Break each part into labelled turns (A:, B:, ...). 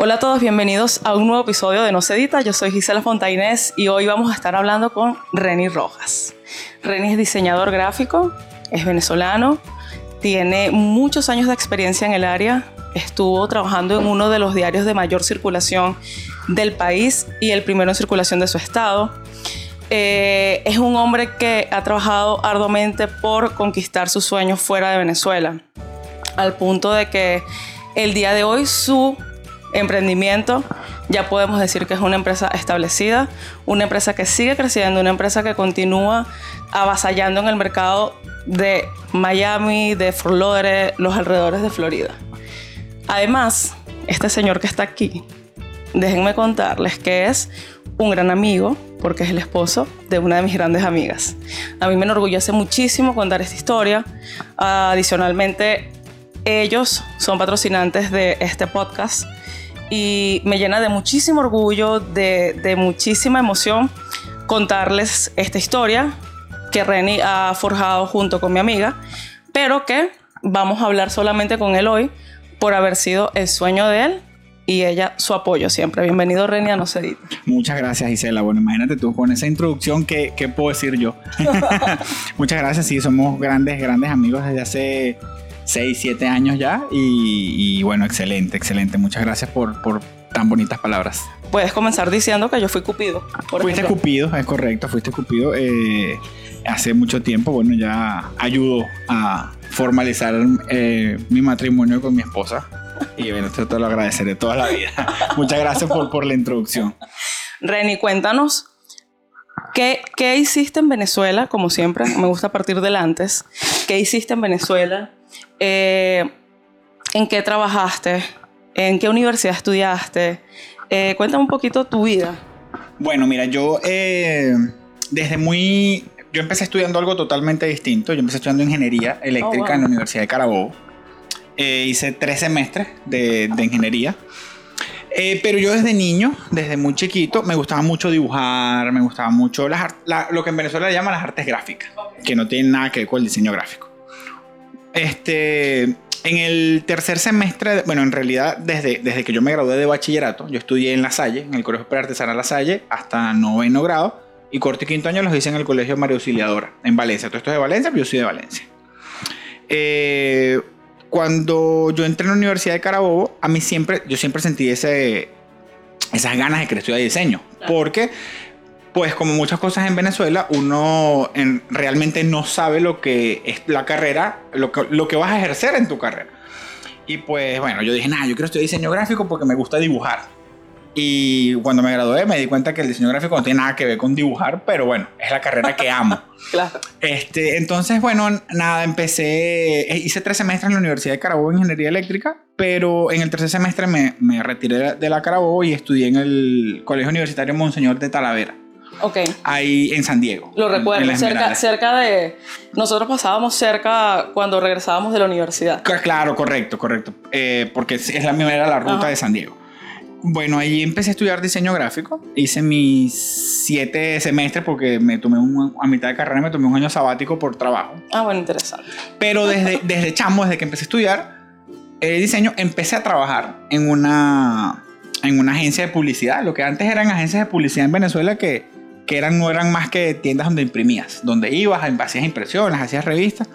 A: Hola a todos, bienvenidos a un nuevo episodio de No se edita. Yo soy Gisela Fontainés y hoy vamos a estar hablando con Reni Rojas. Reni es diseñador gráfico, es venezolano, tiene muchos años de experiencia en el área, estuvo trabajando en uno de los diarios de mayor circulación del país y el primero en circulación de su estado. Eh, es un hombre que ha trabajado arduamente por conquistar sus sueños fuera de Venezuela, al punto de que el día de hoy su emprendimiento ya podemos decir que es una empresa establecida, una empresa que sigue creciendo, una empresa que continúa avasallando en el mercado de Miami, de Fort los alrededores de Florida. Además, este señor que está aquí, déjenme contarles que es un gran amigo, porque es el esposo de una de mis grandes amigas. A mí me enorgullece muchísimo contar esta historia. adicionalmente, ellos son patrocinantes de este podcast y me llena de muchísimo orgullo, de, de muchísima emoción contarles esta historia que Reni ha forjado junto con mi amiga, pero que vamos a hablar solamente con él hoy por haber sido el sueño de él y ella su apoyo siempre. Bienvenido Reni a No Se
B: Muchas gracias Gisela. Bueno, imagínate tú con esa introducción, ¿qué, qué puedo decir yo? Muchas gracias, sí, somos grandes, grandes amigos desde hace 6, 7 años ya y, bueno, excelente, excelente. Muchas gracias por, por tan bonitas palabras.
A: Puedes comenzar diciendo que yo fui Cupido.
B: fuiste Cupido, es correcto, fuiste Cupido. Eh, hace mucho tiempo, bueno, ya ayudó a formalizar eh, mi matrimonio con mi esposa. Y bueno, esto te lo agradeceré toda la vida. Muchas gracias por, por la introducción.
A: Reni, cuéntanos ¿Qué, ¿Qué, hiciste en Venezuela? Como siempre, me gusta partir del antes. ¿Qué hiciste en Venezuela? Eh, ¿En qué trabajaste? ¿En qué universidad estudiaste? Eh, cuéntame un poquito tu vida.
B: Bueno, mira, yo eh, desde muy... Yo empecé estudiando algo totalmente distinto. Yo empecé estudiando ingeniería eléctrica oh, en la Universidad de Carabobo. hice tres semestres de, de ingeniería. pero yo desde niño, desde muy chiquito, me gustaba mucho dibujar, me gustaba mucho las, lo que en Venezuela llaman las artes gráficas, que no tienen nada que ver con el diseño gráfico. Este, en el tercer semestre, bueno, en realidad desde, desde que yo me gradué de bachillerato, yo estudié en La Salle, en el Colegio Artesanal La Salle, hasta noveno grado, y corto y quinto año los hice en el Colegio María Auxiliadora, en Valencia. Todo esto es de Valencia, pero yo soy de Valencia. Eh, cuando yo entré en la Universidad de Carabobo, a mí siempre, yo siempre sentí ese, esas ganas de querer estudiar diseño, porque pues como muchas cosas en Venezuela, uno realmente no sabe lo que es la carrera, lo que, lo que vas a ejercer en tu carrera. Y pues bueno, yo dije, nada, yo quiero estudiar diseño gráfico porque me gusta dibujar. Y cuando me gradué me di cuenta que el diseño gráfico no tiene nada que ver con dibujar, pero bueno, es la carrera que amo.
A: claro.
B: Este, entonces, bueno, nada, empecé, eh, hice tres semestres en la Universidad de Carabobo en Ingeniería Eléctrica, pero en el tercer semestre me, me retiré de la Carabobo y estudié en el Colegio Universitario Monseñor de Talavera.
A: Ok.
B: Ahí en San Diego.
A: Lo recuerdo, cerca, cerca de... Nosotros pasábamos cerca cuando regresábamos de la universidad.
B: Claro, correcto, correcto. Eh, porque es la misma, era la ruta de San Diego. Bueno, ahí empecé a estudiar diseño gráfico. Hice mis siete semestres porque me tomé un, a mitad de carrera, me tomé un año sabático por trabajo.
A: Ah, bueno, interesante.
B: Pero desde, desde chamo, desde que empecé a estudiar eh, diseño, empecé a trabajar en una, en una agencia de publicidad. Lo que antes eran agencias de publicidad en Venezuela que que eran, no eran más que tiendas donde imprimías, donde ibas, hacías impresiones, hacías revistas.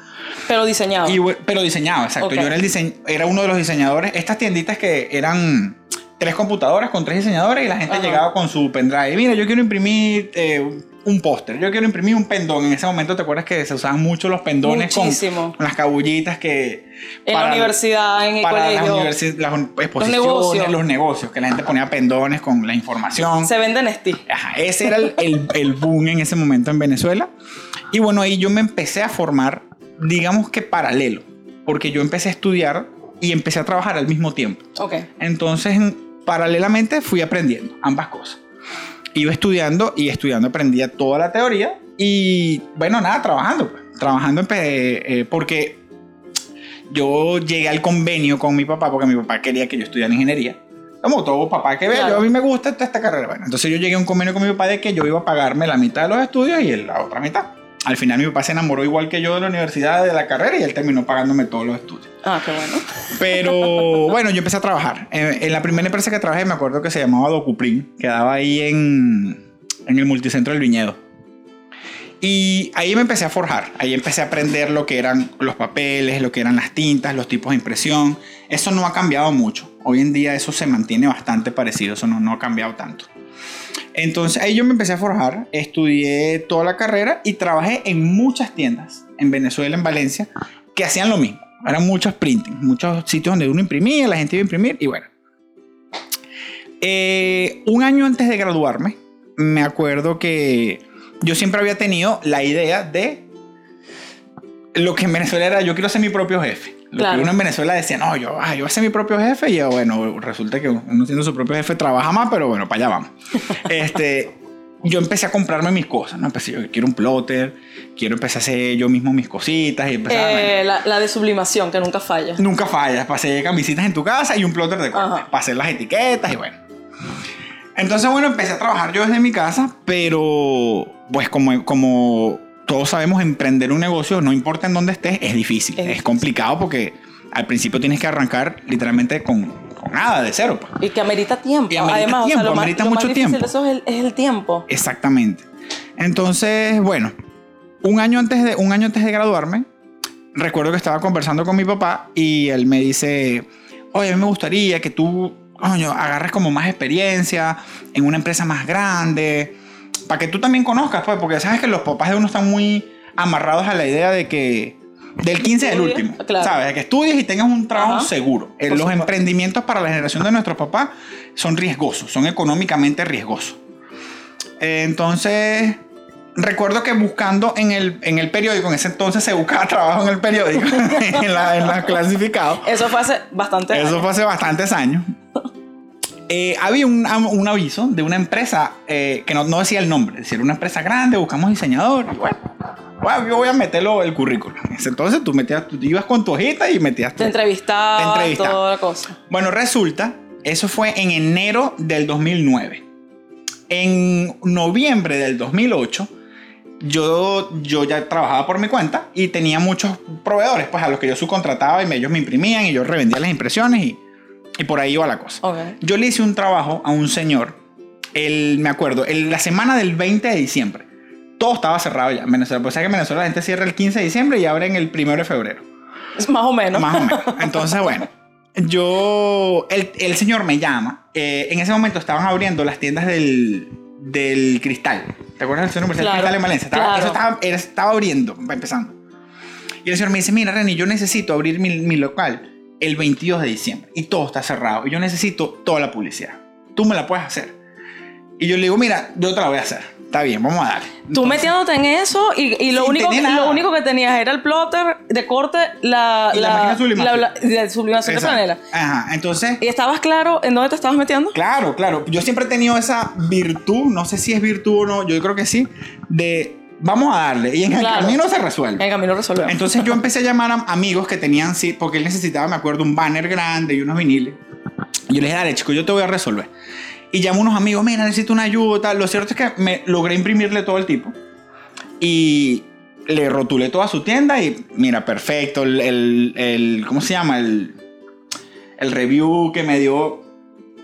A: Pero diseñado.
B: pero diseñado, exacto. Yo era, el era uno de los diseñadores. Estas tienditas que eran tres computadoras con tres diseñadores y la gente llegaba con su pendrive. Mira, yo quiero imprimir eh, un póster, yo quiero imprimir un pendón. En ese momento, ¿te acuerdas que se usaban mucho los pendones con, las cabullitas que...
A: En la universidad, en el
B: para colegio. Las, las exposiciones, los negocios. los negocios, que la gente ponía pendones con la información.
A: Se venden Esti.
B: Ajá, ese era el, el, boom en ese momento en Venezuela. Y bueno, ahí yo me empecé a formar, digamos que paralelo, porque yo empecé a estudiar y empecé a trabajar al mismo tiempo.
A: Ok.
B: Entonces, paralelamente fui aprendiendo ambas cosas iba estudiando y estudiando aprendía toda la teoría y bueno, nada, trabajando, trabajando eh, porque yo llegué al convenio con mi papá porque mi papá quería que yo estudiara ingeniería. Como todo papá que ve, yo, a mí me gusta esta carrera. Bueno, entonces yo llegué a un convenio con mi papá de que yo iba a pagarme la mitad de los estudios y la otra mitad. Al final mi papá se enamoró igual que yo de la universidad, de la carrera, y él terminó pagándome todos los estudios.
A: Ah, qué bueno.
B: Pero bueno, yo empecé a trabajar. En, en la primera empresa que trabajé me acuerdo que se llamaba Docuprin, quedaba ahí en, en el multicentro del viñedo. Y ahí me empecé a forjar, ahí empecé a aprender lo que eran los papeles, lo que eran las tintas, los tipos de impresión. Eso no ha cambiado mucho. Hoy en día eso se mantiene bastante parecido, eso no, no ha cambiado tanto. Entonces ahí yo me empecé a forjar, estudié toda la carrera y trabajé en muchas tiendas en Venezuela, en Valencia, que hacían lo mismo. Eran muchos printing, muchos sitios donde uno imprimía, la gente iba a imprimir y bueno. Eh, un año antes de graduarme, me acuerdo que yo siempre había tenido la idea de lo que en Venezuela era yo quiero ser mi propio jefe. Lo que uno en Venezuela decía, no, yo, ah, yo voy a ser mi propio jefe. Y yo, bueno, resulta que uno siendo su propio jefe trabaja más, pero bueno, para allá vamos. este, yo empecé a comprarme mis cosas, ¿no? Empecé, yo quiero un plotter, quiero empezar a hacer yo mismo mis cositas y
A: eh, la, la, de sublimación, que nunca falla.
B: Nunca falla, pasé camisitas en tu casa y un plotter de corte, para hacer las etiquetas y bueno. Entonces, bueno, empecé a trabajar yo desde mi casa, pero pues como, como todos sabemos, emprender un negocio, no importa en dónde estés, es difícil. Es, complicado porque al principio tienes que arrancar literalmente con, con nada, de cero.
A: Y que amerita tiempo.
B: Y amerita Además, tiempo, o sea, amerita mucho tiempo.
A: Eso es el, es el, tiempo.
B: Exactamente. Entonces, bueno, un año antes de, un año antes de graduarme, recuerdo que estaba conversando con mi papá y él me dice, oye, a mí me gustaría que tú coño, agarres como más experiencia en una empresa más grande, para que tú también conozcas, pues, porque sabes que los papás de uno están muy amarrados a la idea de que del 15 del último, ¿sabes? De que estudies y tengas un trabajo seguro. Eh, los emprendimientos para la generación de nuestros papás son riesgosos, son económicamente riesgosos. entonces, recuerdo que buscando en el, en el periódico, en ese entonces se buscaba trabajo en el periódico, en la, en la clasificado.
A: Eso fue hace bastante
B: Eso fue hace bastantes años. Eh, había un, un, aviso de una empresa eh, que no, no, decía el nombre, decía una empresa grande, buscamos diseñador. Y bueno, bueno, yo voy a meterlo el currículum. Entonces tú metías, tú ibas con tu hojita y metías.
A: Te entrevistaba, toda la cosa.
B: Bueno, resulta, eso fue en enero del 2009. En noviembre del 2008 yo, yo ya trabajaba por mi cuenta y tenía muchos proveedores, pues a los que yo subcontrataba y ellos me imprimían y yo revendía las impresiones y, y por ahí iba la cosa. Yo le hice un trabajo a un señor, el, me acuerdo, el, la semana del 20 de diciembre. Todo estaba cerrado ya en Venezuela. Pues que en Venezuela la gente cierra el 15 de diciembre y abre en el 1 de febrero.
A: Es más o menos.
B: Más o menos. Entonces, bueno, yo, el, el señor me llama. Eh, en ese momento estaban abriendo las tiendas del, del cristal. ¿Te acuerdas del centro comercial Cristal en Valencia? Estaba, Eso estaba, estaba abriendo, empezando. Y el señor me dice, mira, Reni, yo necesito abrir mi, mi, local el 22 de diciembre y todo está cerrado y yo necesito toda la publicidad. Tú me la puedes hacer. Y yo le digo, mira, yo te la voy a hacer. Está bien, vamos a dar.
A: Tú metiéndote en eso y, y lo, único, lo único que tenías era el plotter de corte, la,
B: y la, la máquina sublimación.
A: La, de sublimación de franela.
B: Ajá, entonces.
A: ¿Y estabas claro en dónde te estabas metiendo?
B: Claro, claro. Yo siempre he tenido esa virtud, no sé si es virtud o no, yo creo que sí, de vamos a darle. Y en el camino se resuelve. En
A: el camino resuelve.
B: Entonces yo empecé a llamar a amigos que tenían, sí, porque él necesitaba, me acuerdo, un banner grande y unos viniles. Y yo les dije, dale, chico, yo te voy a resolver. Y llamo a unos amigos, mira, necesito una ayuda. Lo cierto es que me logré imprimirle todo el tipo. Y le rotulé toda su tienda y mira, perfecto. El, el, el ¿cómo se llama? El, el review que me dio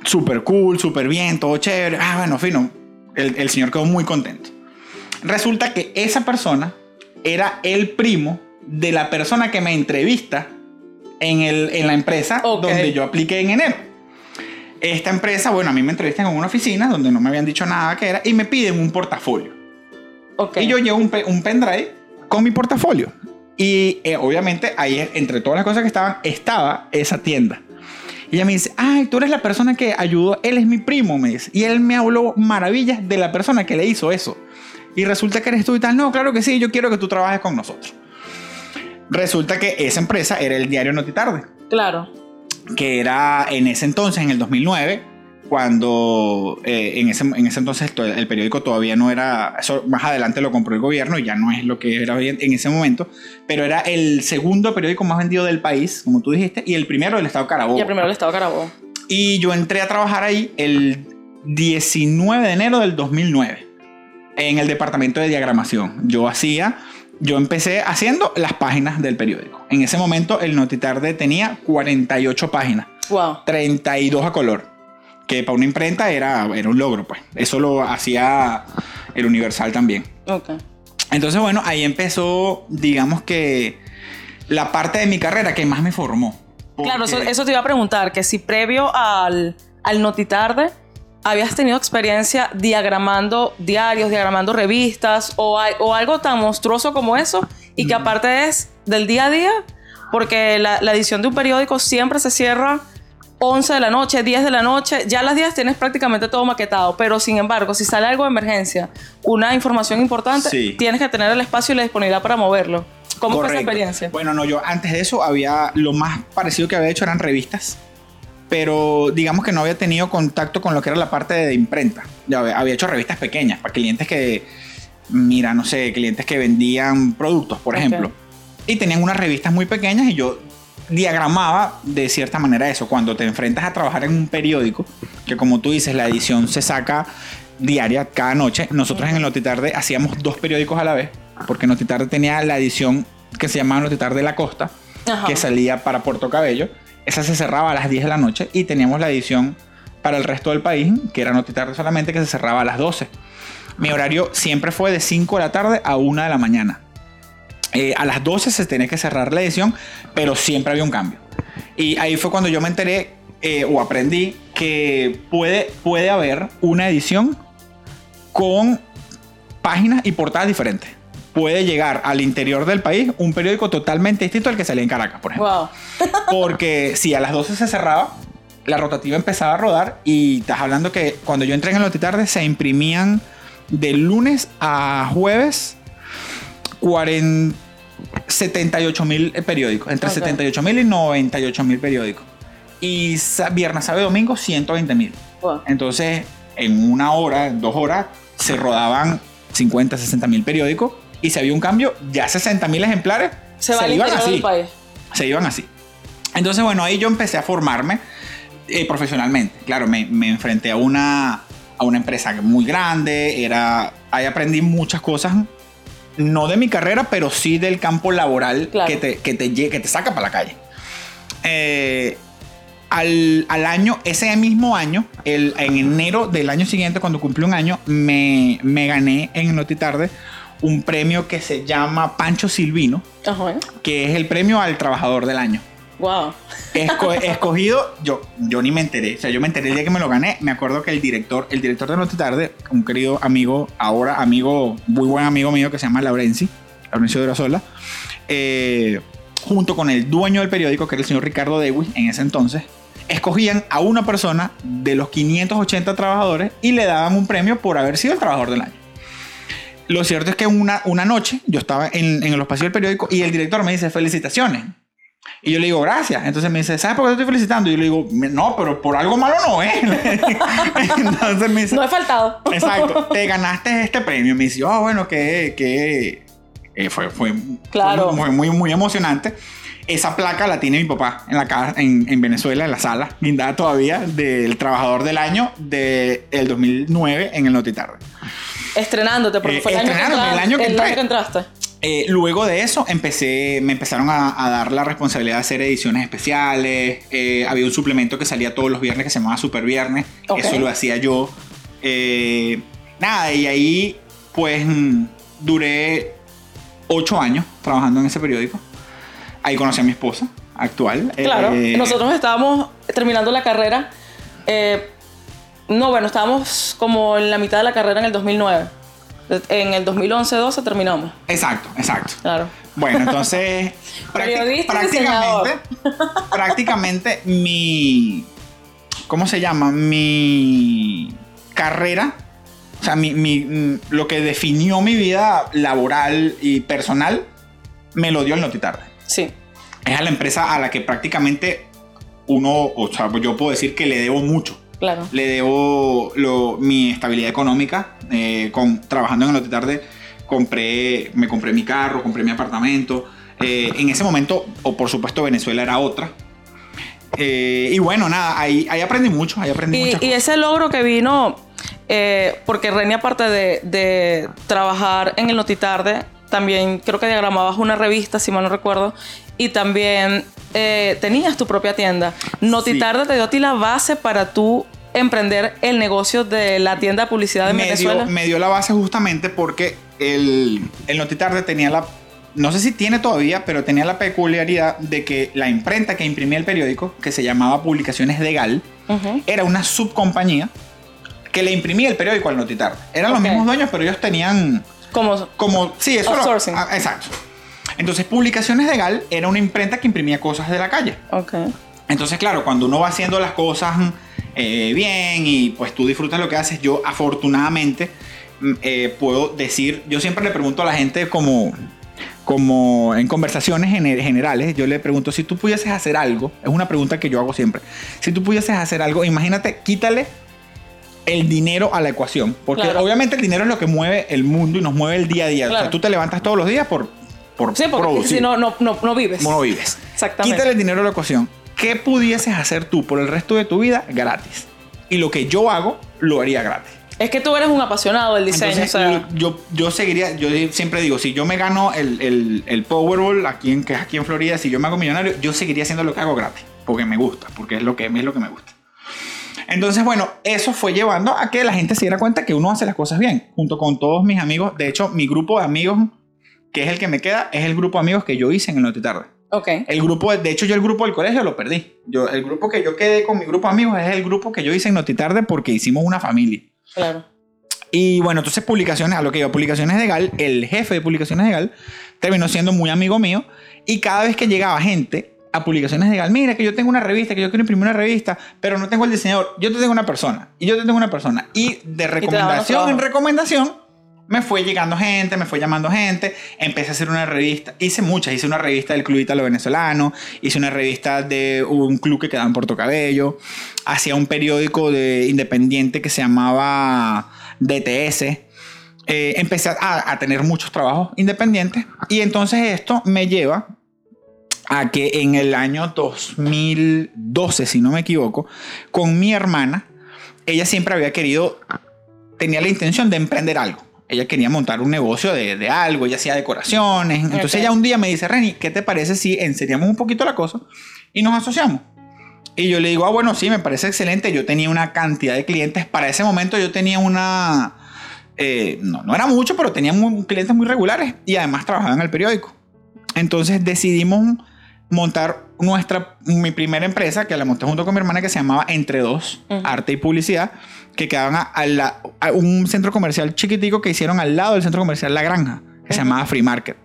B: súper cool, súper bien, todo chévere. Ah, bueno, fino. El, el señor quedó muy contento. Resulta que esa persona era el primo de la persona que me entrevista en, el, en la empresa donde yo apliqué en enero. Esta empresa, bueno, a mí me entrevistan en una oficina donde no me habían dicho nada que era y me piden un portafolio. Y yo llevo un, un pendrive con mi portafolio. Y eh, obviamente ahí, entre todas las cosas que estaban, estaba esa tienda. Y ella me dice, ay, tú eres la persona que ayudó, él es mi primo, me dice. Y él me habló maravillas de la persona que le hizo eso. Y resulta que eres tú y tal. No, claro que sí, yo quiero que tú trabajes con nosotros. Resulta que esa empresa era el diario Notitarde.
A: Claro
B: que era en ese entonces, en el 2009, cuando eh, en, ese, en, ese, entonces el periódico todavía no era, eso más adelante lo compró el gobierno y ya no es lo que era en ese momento, pero era el segundo periódico más vendido del país, como tú dijiste, y el primero del Estado Carabobo.
A: Y el primero del Estado Carabobo.
B: Y yo entré a trabajar ahí el 19 de enero del 2009. En el departamento de diagramación. Yo hacía, yo empecé haciendo las páginas del periódico. En ese momento el Notitarde tenía 48 páginas.
A: Wow.
B: 32 a color. Que para una imprenta era, era un logro, pues. Eso lo hacía el Universal también.
A: Ok.
B: Entonces, bueno, ahí empezó, digamos que, la parte de mi carrera que más me formó.
A: Claro, eso, eso te iba a preguntar, que si previo al, al Notitarde habías tenido experiencia diagramando diarios, diagramando revistas o, hay- o algo tan monstruoso como eso y que aparte es del día a día, porque la, la edición de un periódico siempre se cierra 11 de la noche, 10 de la noche, ya a las 10 tienes prácticamente todo maquetado, pero sin embargo, si sale algo de emergencia, una información importante,
B: Sí.
A: tienes que tener el espacio y la disponibilidad para moverlo. ¿Cómo fue esa
B: Correcto.
A: experiencia?
B: Bueno, no, yo antes de eso había, lo más parecido que había hecho eran revistas, pero digamos que no había tenido contacto con lo que era la parte de imprenta. Ya había, hecho revistas pequeñas para clientes que, mira, no sé, clientes que vendían productos, por
A: Ok.
B: ejemplo. Y tenían unas revistas muy pequeñas y yo diagramaba de cierta manera eso. Cuando te enfrentas a trabajar en un periódico, que como tú dices, la edición se saca diaria cada noche. Nosotros en el Notitarde hacíamos dos periódicos a la vez, porque Notitarde tenía la edición que se llamaba Notitarde de la Costa,
A: Ajá.
B: que salía para Puerto Cabello. Esa se cerraba a las 10 de la noche y teníamos la edición para el resto del país, que era Notitarde solamente, que se cerraba a las 12. Mi horario siempre fue de 5 de la tarde a 1 de la mañana. Eh, a las 12 se tenía que cerrar la edición, pero siempre había un cambio. Y ahí fue cuando yo me enteré eh, o aprendí que puede, puede haber una edición con páginas y portadas diferentes. Puede llegar al interior del país un periódico totalmente distinto al que salía en Caracas, por ejemplo.
A: Wow.
B: Porque si a las 12 se cerraba, la rotativa empezaba a rodar y estás hablando que cuando yo entré en el Notitarde se imprimían de lunes a jueves 40, 78 mil periódicos, entre
A: Ok.
B: 78 mil y 98 mil periódicos. Y viernes, sábado y domingo 120 mil.
A: Wow.
B: Entonces, en una hora, en dos horas, se rodaban 50, 60 mil periódicos y si había un cambio, ya 60 mil ejemplares
A: Se al
B: iban así
A: país.
B: se iban así. Entonces, bueno, ahí yo empecé a formarme eh, profesionalmente. Claro, me, me enfrenté a una, a una empresa muy grande, era, ahí aprendí muchas cosas, no de mi carrera, pero sí del campo laboral
A: Claro.
B: que, te, que, te, que te saca para la calle. Eh, al, al año, ese mismo año, el, en enero del año siguiente, cuando cumplí un año, me, me gané en Notitarde un premio que se llama Pancho Silvino,
A: Ajá.
B: que es el premio al trabajador del año.
A: Wow.
B: Esco- escogido, yo, yo ni me enteré, o sea, yo me enteré el día que me lo gané, me acuerdo que el director, el director de Noche Tarde, un querido amigo, ahora amigo, muy buen amigo mío que se llama Laurenzi, Laurencio de Razola, eh, junto con el dueño del periódico, que era el señor Ricardo Dewey, en ese entonces, escogían a una persona de los 580 trabajadores y le daban un premio por haber sido el trabajador del año. Lo cierto es que una, una noche yo estaba en, en el espacio del periódico y el director me dice, felicitaciones. Y yo le digo, gracias. Entonces me dice, ¿sabes por qué te estoy felicitando? Y yo le digo, no, pero por algo malo no es. Entonces me dice,
A: No he faltado.
B: exacto, te ganaste este premio. Me dice, oh, bueno, que, que eh, fue, fue,
A: Claro.
B: fue muy, muy emocionante. Esa placa la tiene mi papá en la casa, en, en Venezuela, en la sala, guindada todavía, del trabajador del año del 2009 en el Notitarde.
A: Estrenándote, porque
B: Eh,
A: fue el año, que
B: estrenándome,
A: entra-
B: el año que
A: el
B: entré.
A: año que entraste.
B: Eh, luego de eso empecé, me empezaron a, a dar la responsabilidad de hacer ediciones especiales. Eh, había un suplemento que salía todos los viernes que se llamaba Super Viernes. Eso lo hacía yo. Eh, nada, y ahí pues mm, duré ocho años trabajando en ese periódico. Ahí conocí a mi esposa actual.
A: Claro,
B: Eh,
A: nosotros estábamos terminando la carrera. eh, no, bueno, estábamos como en la mitad de la carrera en el 2009. En el 2011-12 terminamos.
B: Exacto, exacto.
A: Claro.
B: Bueno, entonces prácti- prácticamente, prácticamente mi, ¿cómo se llama? Mi carrera, o sea, mi, mi- mm, lo que definió mi vida laboral y personal, me lo dio el Notitarde.
A: Sí.
B: Es a la empresa a la que prácticamente uno, o sea, yo puedo decir que le debo mucho.
A: Claro.
B: Le debo lo- mi estabilidad económica. eh, con, trabajando en el Notitarde, compré, me compré mi carro, compré mi apartamento. Eh, en ese momento, o por supuesto, Venezuela era otra. Eh, y bueno, nada, ahí, ahí aprendí mucho, ahí aprendí
A: Y,
B: muchas
A: y
B: cosas.
A: ese logro que vino porque Reni, aparte de, de trabajar en el Notitarde, también creo que diagramabas una revista, si mal no recuerdo, y también eh, tenías tu propia tienda. Notitarde te dio a ti la base para tú emprender el negocio de la tienda de publicidad de
B: me
A: Venezuela.
B: Dio, me dio la base justamente porque el, el Notitarde tenía la... No sé si tiene todavía, pero tenía la peculiaridad de que la imprenta que imprimía el periódico, que se llamaba Publicaciones de Gal, era una subcompañía que le imprimía el periódico al Notitarde. Eran los mismos dueños, pero ellos tenían
A: Como,
B: como... Sí, eso era- ah, exacto. Entonces, Publicaciones de Gal era una imprenta que imprimía cosas de la calle.
A: ok.
B: Entonces, claro, cuando uno va haciendo las cosas eh, bien y pues tú disfrutas lo que haces, yo afortunadamente mm, eh, puedo decir, yo siempre le pregunto a la gente como, como en conversaciones gener- generales, yo le pregunto si tú pudieses hacer algo, es una pregunta que yo hago siempre, si tú pudieses hacer algo, imagínate, quítale el dinero a la ecuación, porque
A: Claro.
B: obviamente el dinero es lo que mueve el mundo y nos mueve el día a día, o sea, tú te levantas todos los días por, por
A: Sí, porque
B: producir.
A: si no, no, no, no vives.
B: no vives.
A: Exactamente.
B: Quítale el dinero a la ecuación. ¿Qué pudieses hacer tú por el resto de tu vida gratis? Y lo que yo hago, lo haría gratis.
A: Es que tú eres un apasionado del diseño.
B: Entonces,
A: o sea,
B: yo, yo seguiría, yo siempre digo, si yo me gano el, el, el Powerball aquí en, que es aquí en Florida, si yo me hago millonario, yo seguiría haciendo lo que hago gratis. Porque me gusta, porque es lo que, es lo que me gusta. Entonces, bueno, eso fue llevando a que la gente se diera cuenta que uno hace las cosas bien, junto con todos mis amigos. De hecho, mi grupo de amigos, que es el que me queda, es el grupo de amigos que yo hice en el Notitarde.
A: ok.
B: El grupo, de hecho, yo el grupo del colegio lo perdí. Yo, el grupo que yo quedé con mi grupo de amigos es el grupo que yo hice en Notitarde porque hicimos una familia.
A: Claro.
B: Y bueno, entonces publicaciones, a lo que iba, publicaciones de Gal, el jefe de publicaciones de Gal terminó siendo muy amigo mío y cada vez que llegaba gente a publicaciones de Gal, mira que yo tengo una revista, que yo quiero imprimir una revista, pero no tengo el diseñador, yo te tengo una persona y yo te tengo una persona. Y de recomendación en recomendación me fue llegando gente, me fue llamando gente, empecé a hacer una revista, hice muchas, hice una revista del Club Italo Venezolano, hice una revista de un club que quedaba en Puerto Cabello, hacía un periódico de independiente que se llamaba DTS. Eh, empecé a, a tener muchos trabajos independientes y entonces esto me lleva a que en el año 2012, si no me equivoco, con mi hermana, ella siempre había querido, tenía la intención de emprender algo. Ella quería montar un negocio de, de algo, ella hacía decoraciones. Entonces ella un día me dice, Reni, ¿qué te parece si enseriamos un poquito la cosa y nos asociamos? Y yo le digo, ah, bueno, sí, me parece excelente. Yo tenía una cantidad de clientes. Para ese momento yo tenía una... eh, no, no era mucho, pero tenía muy- clientes muy regulares y además trabajaba en el periódico. Entonces decidimos montar nuestra, mi primera empresa, que la monté junto con mi hermana, que se llamaba Entre Dos. Arte y Publicidad, que quedaban a, a la- a un centro comercial chiquitico que hicieron al lado del centro comercial La Granja, que se llamaba Free Market.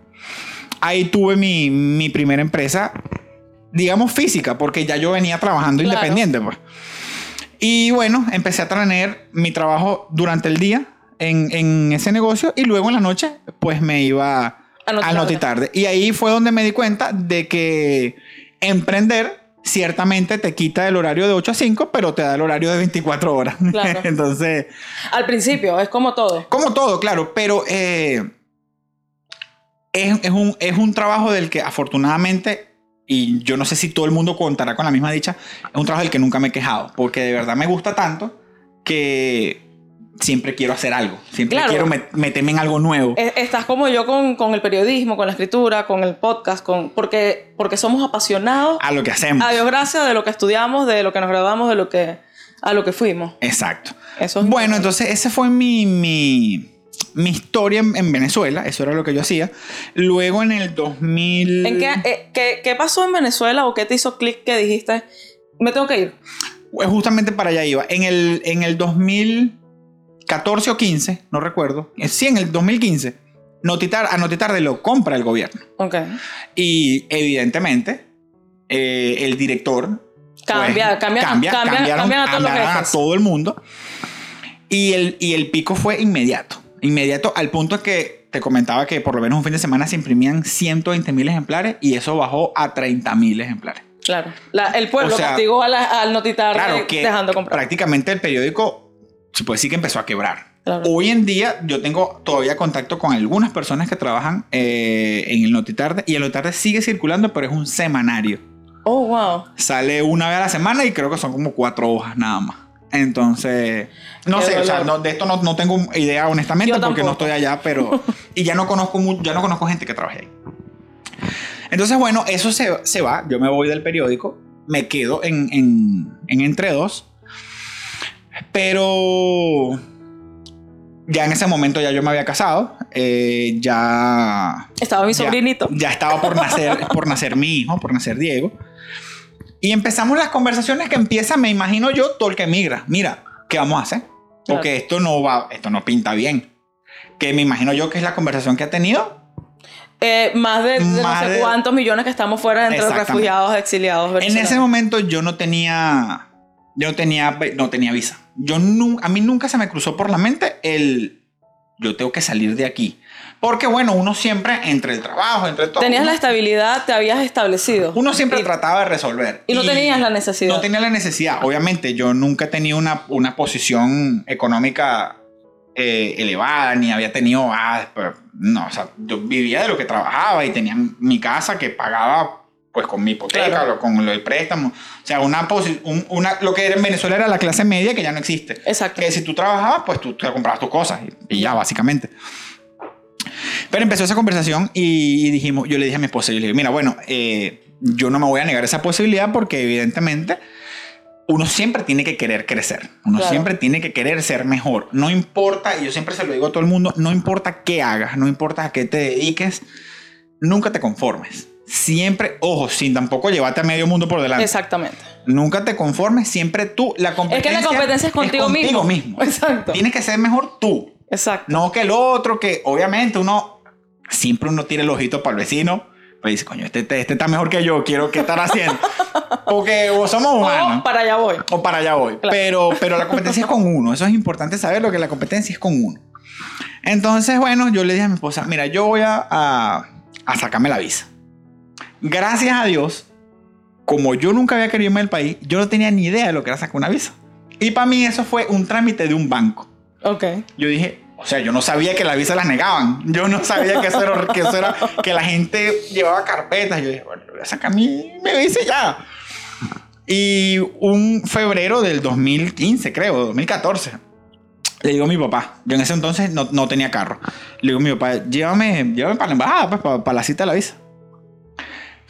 B: Ahí tuve mi, mi primera empresa, digamos física, porque ya yo venía trabajando
A: Claro.
B: independiente, pues. Y bueno, empecé a tener mi trabajo durante el día en, en ese negocio y luego en la noche, pues me iba
A: A
B: al.
A: Notitarde.
B: Y ahí fue donde me di cuenta de que emprender ciertamente te quita el horario de 8 a 5, pero te da el horario de 24 horas.
A: Claro.
B: Entonces,
A: Al principio, es como todo.
B: como todo, claro, pero eh, es, es un, es un trabajo del que afortunadamente, y yo no sé si todo el mundo contará con la misma dicha, es un trabajo del que nunca me he quejado, porque de verdad me gusta tanto que siempre quiero hacer algo, siempre
A: Claro.
B: quiero met- meterme en algo nuevo.
A: Es- Estás como yo con, con el periodismo, con la escritura, con el podcast, con, porque, porque somos apasionados.
B: A lo que hacemos.
A: A Dios gracias de lo que estudiamos, de lo que nos graduamos, de lo que, a lo que fuimos.
B: Exacto.
A: Eso es
B: Bueno, entonces esa fue mi, mi, mi historia en, en Venezuela. Eso era lo que yo hacía. Luego en el 2000...
A: ¿En qué, eh, qué, qué pasó en Venezuela o qué te hizo clic que dijiste, me tengo que ir?
B: Pues justamente para allá iba. En el, en el 2014 o 15, no recuerdo. Eh, Sí, en el 2015. Notitar, a Notitarde lo compra el gobierno. Y evidentemente eh, el director...
A: Cambia,
B: pues,
A: cambia,
B: cambia,
A: cambia-
B: cambiaron-
A: cambian a todos los
B: cambiaron a todo el mundo. Y el, y el pico fue inmediato. Inmediato al punto que te comentaba que por lo menos un fin de semana se imprimían 120 mil ejemplares y eso bajó a 30 mil ejemplares.
A: Claro. La- el pueblo
B: O sea,
A: castigó a la- al notitar
B: Claro que
A: dejando comprar.
B: prácticamente el periódico se puede decir que empezó a quebrar.
A: Claro.
B: Hoy en día yo tengo todavía contacto con algunas personas que trabajan eh, en el Notitarde y el Notitarde sigue circulando, pero es un semanario.
A: Oh, wow.
B: Sale una vez a la semana y creo que son como cuatro hojas nada más. Entonces, no
A: Qué
B: sé, o sea,
A: dolor.
B: no- de esto no, no tengo idea honestamente porque no estoy allá, pero... y ya no conozco, ya no conozco gente que trabaje ahí. Entonces, bueno, eso se, se va, yo me voy del periódico, me quedo en, en, en Entre Dos, pero ya en ese momento ya yo me había casado, eh, ya...
A: Estaba mi
B: ya-
A: sobrinito.
B: Ya, estaba por nacer, por nacer mi hijo, por nacer Diego. Y empezamos las conversaciones que empieza, me imagino yo, todo el que migra. Mira, ¿qué vamos a hacer? Porque esto no va, esto no pinta bien. Que me imagino yo que es la conversación que ha tenido.
A: Eh, más de, de no
B: Más
A: sé
B: de-
A: cuántos millones que estamos fuera entre refugiados, exiliados.
B: En ese momento yo no tenía, yo no tenía, no tenía visa. Yo nu- a mí nunca se me cruzó por la mente el, yo tengo que salir de aquí. Porque bueno, uno siempre entre el trabajo, entre todo.
A: Tenías
B: uno-
A: la estabilidad, te habías establecido.
B: Uno siempre
A: Y-
B: trataba de resolver.
A: Y no tenías la necesidad.
B: No tenía la necesidad. Obviamente, yo nunca he tenido una, una posición económica eh, elevada, ni había tenido. Ah, no, o sea, yo vivía de lo que trabajaba y tenía mi casa que pagaba pues con mi hipoteca
A: Claro.
B: o con el préstamo. O sea, una, un- una lo que era en Venezuela era la clase media que ya no existe.
A: Exacto.
B: Que si tú trabajabas, pues tú te comprabas tus cosas y, y ya, básicamente. Pero empezó esa conversación y, dijimos, yo le dije a mi esposa, yo le dije, mira, bueno, eh, yo no me voy a negar esa posibilidad porque evidentemente uno siempre tiene que querer crecer, uno
A: Claro.
B: siempre tiene que querer ser mejor. No importa, y yo siempre se lo digo a todo el mundo, no importa qué hagas, no importa a qué te dediques, nunca te conformes. Siempre, ojo, sin tampoco llevarte a medio mundo por delante.
A: Exactamente.
B: Nunca te conformes, siempre tú. La
A: Es
B: competencia
A: que la competencia es contigo, mismo.
B: mismo.
A: Exacto.
B: Tienes que ser mejor tú.
A: Exacto.
B: No que el otro, que obviamente uno, siempre uno tira el ojito para el vecino, pues dice, coño, este, este, este está mejor que yo, quiero que estar haciendo. Porque o somos humanos.
A: O para allá voy.
B: O para allá voy.
A: Claro.
B: Pero, pero la competencia es con uno. Eso es importante saberlo, que la competencia es con uno. Entonces, bueno, yo le dije a mi esposa, mira, yo voy a, a, a sacarme la visa. Gracias a Dios, como yo nunca había querido irme del país, yo no tenía ni idea de lo que era sacar una visa. Y para mí eso fue un trámite de un banco.
A: Ok.
B: Yo dije, o sea, yo no sabía que la visa las negaban. Yo no sabía que eso era, que, eso era- que la gente llevaba carpetas. Yo dije, bueno, voy a sacar mi, mi visa ya. Y un febrero del 2015, creo, 2014, le digo a mi papá, yo en ese entonces no, no tenía carro. Le digo a mi papá, llévame, llévame para la embajada, pues, para, para la cita de la visa.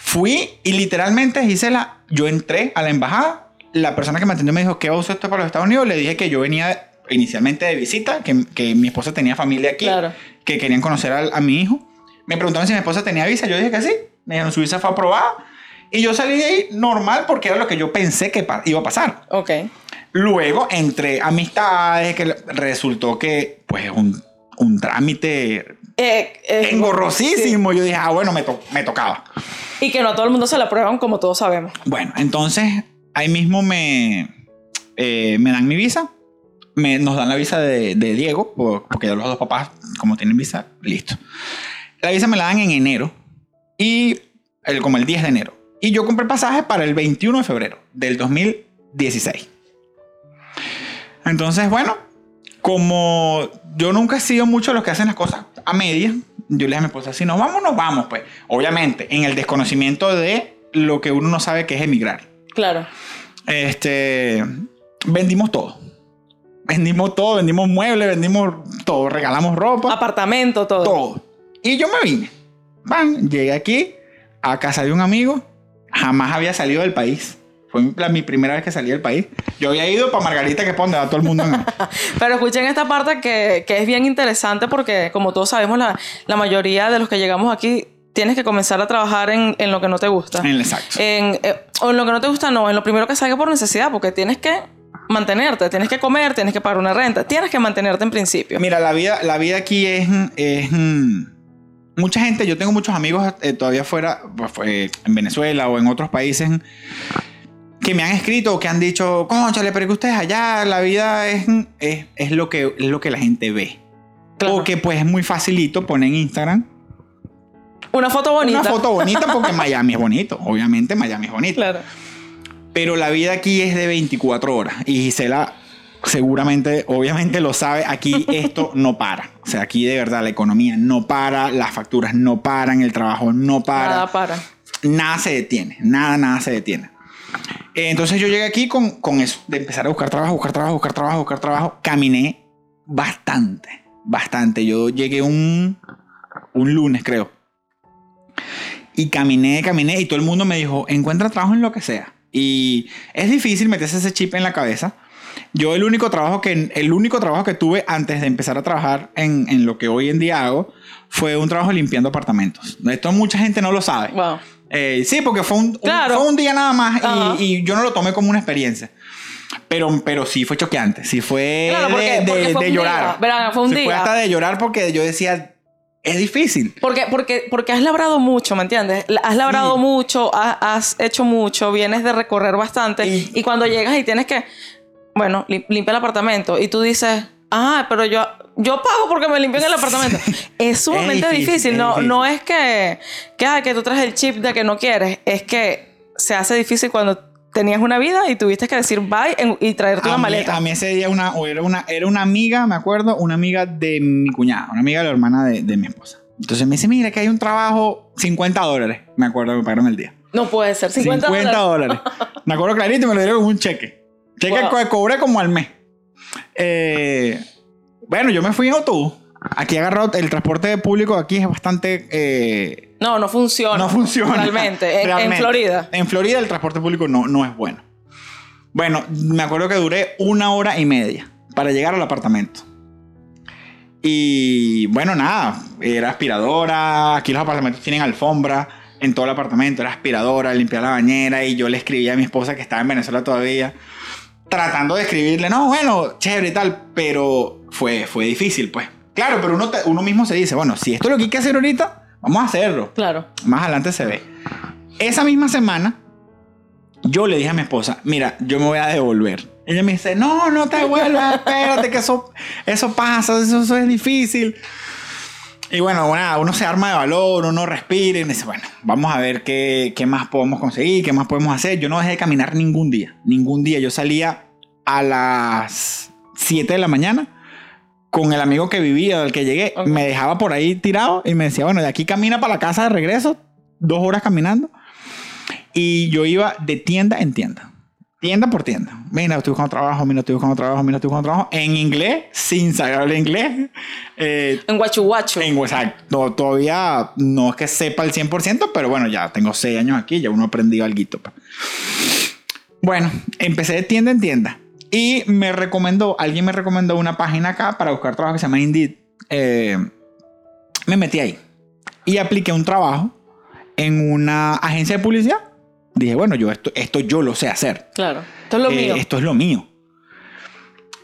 B: Fui y literalmente, Gisela, yo entré a la embajada. La persona que me atendió me dijo, ¿qué va a usar esto para los Estados Unidos? Le dije que yo venía inicialmente de visita, que, que mi esposa tenía familia aquí,
A: Claro.
B: que querían conocer al- a, mi hijo. Me preguntaron si mi esposa tenía visa. Yo dije que sí. Me dijeron, su visa fue aprobada. Y yo salí de ahí normal porque era lo que yo pensé que iba a pasar.
A: Ok.
B: Luego, entre amistades, que resultó que, pues, un, un trámite
A: Eh, eh,
B: engorrosísimo. Yo dije, ah, bueno, me, to- me tocaba.
A: sí. Y que no a todo el mundo se la prueban, como todos sabemos.
B: Bueno, entonces ahí mismo me, eh, me dan mi visa. Me, nos dan la visa de, de Diego, por- porque ya los dos papás, como tienen visa, listo. La visa me la dan en enero, y el, como el 10 de enero. Y yo compré pasaje para el 21 de febrero del 2016. Entonces, bueno, como yo nunca he sido mucho de los que hacen las cosas a medias, yo le dije a mi esposa, si nos vamos, nos vamos, pues. Obviamente, en el desconocimiento de lo que uno no sabe que es emigrar.
A: Claro.
B: Este, vendimos todo. Vendimos todo, vendimos muebles, vendimos todo, regalamos ropa,
A: Apartamento, todo.
B: todo. Y yo me vine. Van, llegué aquí a casa de un amigo. Jamás había salido del país. Fue mi, la- mi primera vez que salí del país. Yo había ido para Margarita, que es para donde va todo el mundo. en-
A: Pero escuchen esta parte que, que es bien interesante porque, como todos sabemos, la, la mayoría de los que llegamos aquí tienes que comenzar a trabajar en, en lo que no te gusta.
B: en el exacto.
A: En, eh, o en lo que no te gusta, no, en lo primero que salga por necesidad, porque tienes que mantenerte, tienes que comer, tienes que pagar una renta, tienes que mantenerte en principio.
B: Mira, la vida, la vida aquí es, es, mm, mucha gente. Yo tengo muchos amigos eh, todavía fuera, pues, fue en Venezuela o en otros países que me han escrito o que han dicho, conchale, pero que ustedes allá la vida es, es, es lo que es lo que la gente ve.
A: Claro.
B: O que pues es muy facilito poner en Instagram
A: Una foto bonita.
B: una foto bonita porque Miami es bonito. Obviamente Miami es bonito.
A: Claro.
B: Pero la vida aquí es de 24 horas. Y Gisela seguramente, obviamente lo sabe, aquí esto no para. O sea, aquí de verdad la economía no para, las facturas no paran, el trabajo no para.
A: Nada para.
B: Nada se detiene, nada, nada se detiene. Eh, entonces yo llegué aquí con, con eso, de empezar a buscar trabajo, buscar trabajo, buscar trabajo, buscar trabajo. Caminé bastante, bastante. Yo llegué un, un lunes, creo. Y caminé, caminé, y todo el mundo me dijo, encuentra trabajo en lo que sea. Y es difícil meterse ese chip en la cabeza. Yo el único trabajo que, el único trabajo que tuve antes de empezar a trabajar en, en lo que hoy en día hago fue un trabajo limpiando apartamentos. Esto mucha gente no lo sabe.
A: Wow.
B: Eh, sí, porque fue un, fue un día nada más y, y yo no lo tomé como una experiencia. Pero, pero sí fue choqueante, sí fue
A: Claro, porque-
B: de, de-
A: porque fue
B: de
A: un
B: llorar.
A: día, verán, fue un
B: Sí,
A: día.
B: Fue hasta de llorar porque yo decía, es difícil.
A: Porque, porque, porque has labrado mucho, ¿me entiendes? Has labrado
B: Sí.
A: mucho, has, has hecho mucho, vienes de recorrer bastante.
B: Y-
A: Y, cuando llegas y tienes que, bueno, lim- limpia el apartamento y tú dices, ah, pero yo, yo pago porque me limpian el apartamento. Es sumamente
B: difícil,
A: No,
B: difícil.
A: no es que, que, ah, que tú traes el chip de que no quieres. Es que se hace difícil cuando tenías una vida y tuviste que decir bye en- y traerte una
B: mí,
A: maleta.
B: a mí ese día una, o era, una, era una amiga, me acuerdo, una amiga de mi cuñada, una amiga de la hermana de, de mi esposa. Entonces me dice, mira que hay un trabajo, 50 dólares. Me acuerdo que me pagaron el día.
A: No puede ser. 50,
B: 50
A: dólares.
B: Me acuerdo clarito y me lo dieron como un cheque. Cheque
A: Wow.
B: que cobré como al mes. Eh, bueno, yo me fui en autobús. Aquí agarrado el transporte público aquí es bastante eh,
A: No, no funciona.
B: no funciona.
A: Realmente. En. Florida.
B: En Florida el transporte público no, no es bueno. Bueno, me acuerdo que duré una hora y media para llegar al apartamento. Y bueno, nada, era aspiradora, aquí los apartamentos tienen alfombra en todo el apartamento, era aspiradora, limpiar la bañera y yo le escribí a mi esposa que estaba en Venezuela todavía, tratando de escribirle, no, bueno, chévere y tal, pero fue, fue difícil, pues. Claro, pero uno, te- uno mismo se dice, bueno, si esto es lo que hay que hacer ahorita, vamos a hacerlo.
A: Claro.
B: Más adelante se ve. Esa misma semana, yo le dije a mi esposa, mira, yo me voy a devolver. Ella me dice, no, no te devuelvas, espérate, que eso, eso pasa, eso, eso es difícil. Y bueno, bueno, uno se arma de valor, uno respira y dice, bueno, vamos a ver qué, qué más podemos conseguir, qué más podemos hacer. Yo no dejé de caminar ningún día, ningún día. Yo salía a las 7 de la mañana con el amigo que vivía, del que llegué, me dejaba por ahí tirado y me decía, bueno, de aquí camina para la casa de regreso, dos horas caminando. Y yo iba de tienda en tienda, tienda por tienda. Mira, estoy buscando trabajo, mira, estoy buscando trabajo, mira, estoy buscando trabajo. En inglés, sin saber hablar inglés. Eh,
A: En Guachu Guachu.
B: en WhatsApp. No, todavía no es que sepa el 100%, pero bueno, ya tengo 6 años aquí, ya uno ha aprendido algo. Bueno, empecé de tienda en tienda. Y me recomendó, alguien me recomendó una página acá para buscar trabajo que se llama Indeed. Eh, me metí ahí. Y apliqué un trabajo en una agencia de publicidad. Dije, bueno, yo esto, esto yo lo sé hacer.
A: Claro. Esto es lo
B: Eh,
A: mío.
B: Esto es lo mío.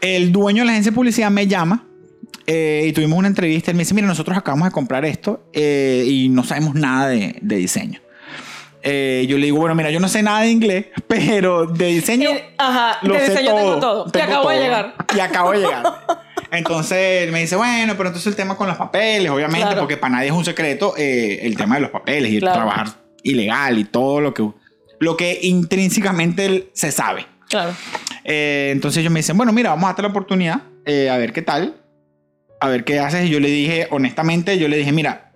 B: El dueño de la agencia de publicidad me llama eh, y tuvimos una entrevista. Él me dice, mira, nosotros acabamos de comprar esto eh, y no sabemos nada de, de diseño. Eh, yo le digo, bueno, mira, yo no sé nada de inglés, pero de diseño
A: Eh, Ajá.
B: lo
A: de
B: sé
A: diseño
B: todo.
A: tengo todo. Te
B: Tengo
A: acabo de
B: todo.
A: llegar.
B: Y acabo de llegar. Entonces él me dice, bueno, pero entonces el tema con los papeles, obviamente,
A: Claro.
B: porque para nadie es un secreto eh, el tema de los papeles y el
A: Claro.
B: trabajar ilegal y todo lo que, lo que intrínsecamente se sabe.
A: Claro.
B: Eh, entonces ellos me dicen, bueno, mira, vamos a darte la oportunidad, eh, a ver qué tal, a ver qué haces. Y yo le dije, honestamente, yo le dije, mira,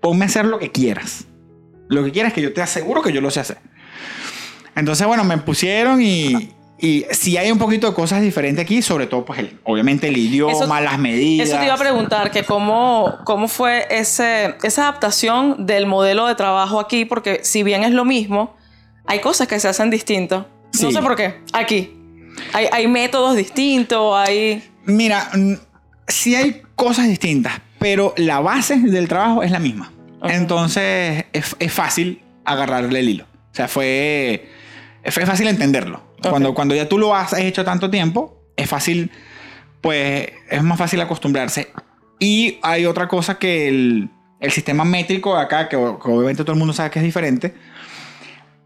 B: ponme a hacer lo que quieras. Lo que quieras que yo te aseguro que yo lo sé hacer. Entonces, bueno, me pusieron y, y sí hay un poquito de cosas diferentes aquí, sobre todo, pues, el- obviamente el idioma,
A: Eso-
B: las medidas.
A: Eso te iba a preguntar, que cómo, cómo fue ese, esa adaptación del modelo de trabajo aquí, porque si bien es lo mismo, hay cosas que se hacen distintos. No
B: Sí.
A: sé por qué. Aquí. Hay, hay métodos distintos, hay...
B: Mira, sí hay cosas distintas, pero la base del trabajo es la misma.
A: Ok.
B: Entonces es, es fácil agarrarle el hilo. O sea, fue, fue fácil entenderlo.
A: Ok.
B: Cuando, cuando ya tú lo has hecho tanto tiempo, es fácil, pues es más fácil acostumbrarse. Y hay otra cosa que el, el sistema métrico de acá, que, que obviamente todo el mundo sabe que es diferente,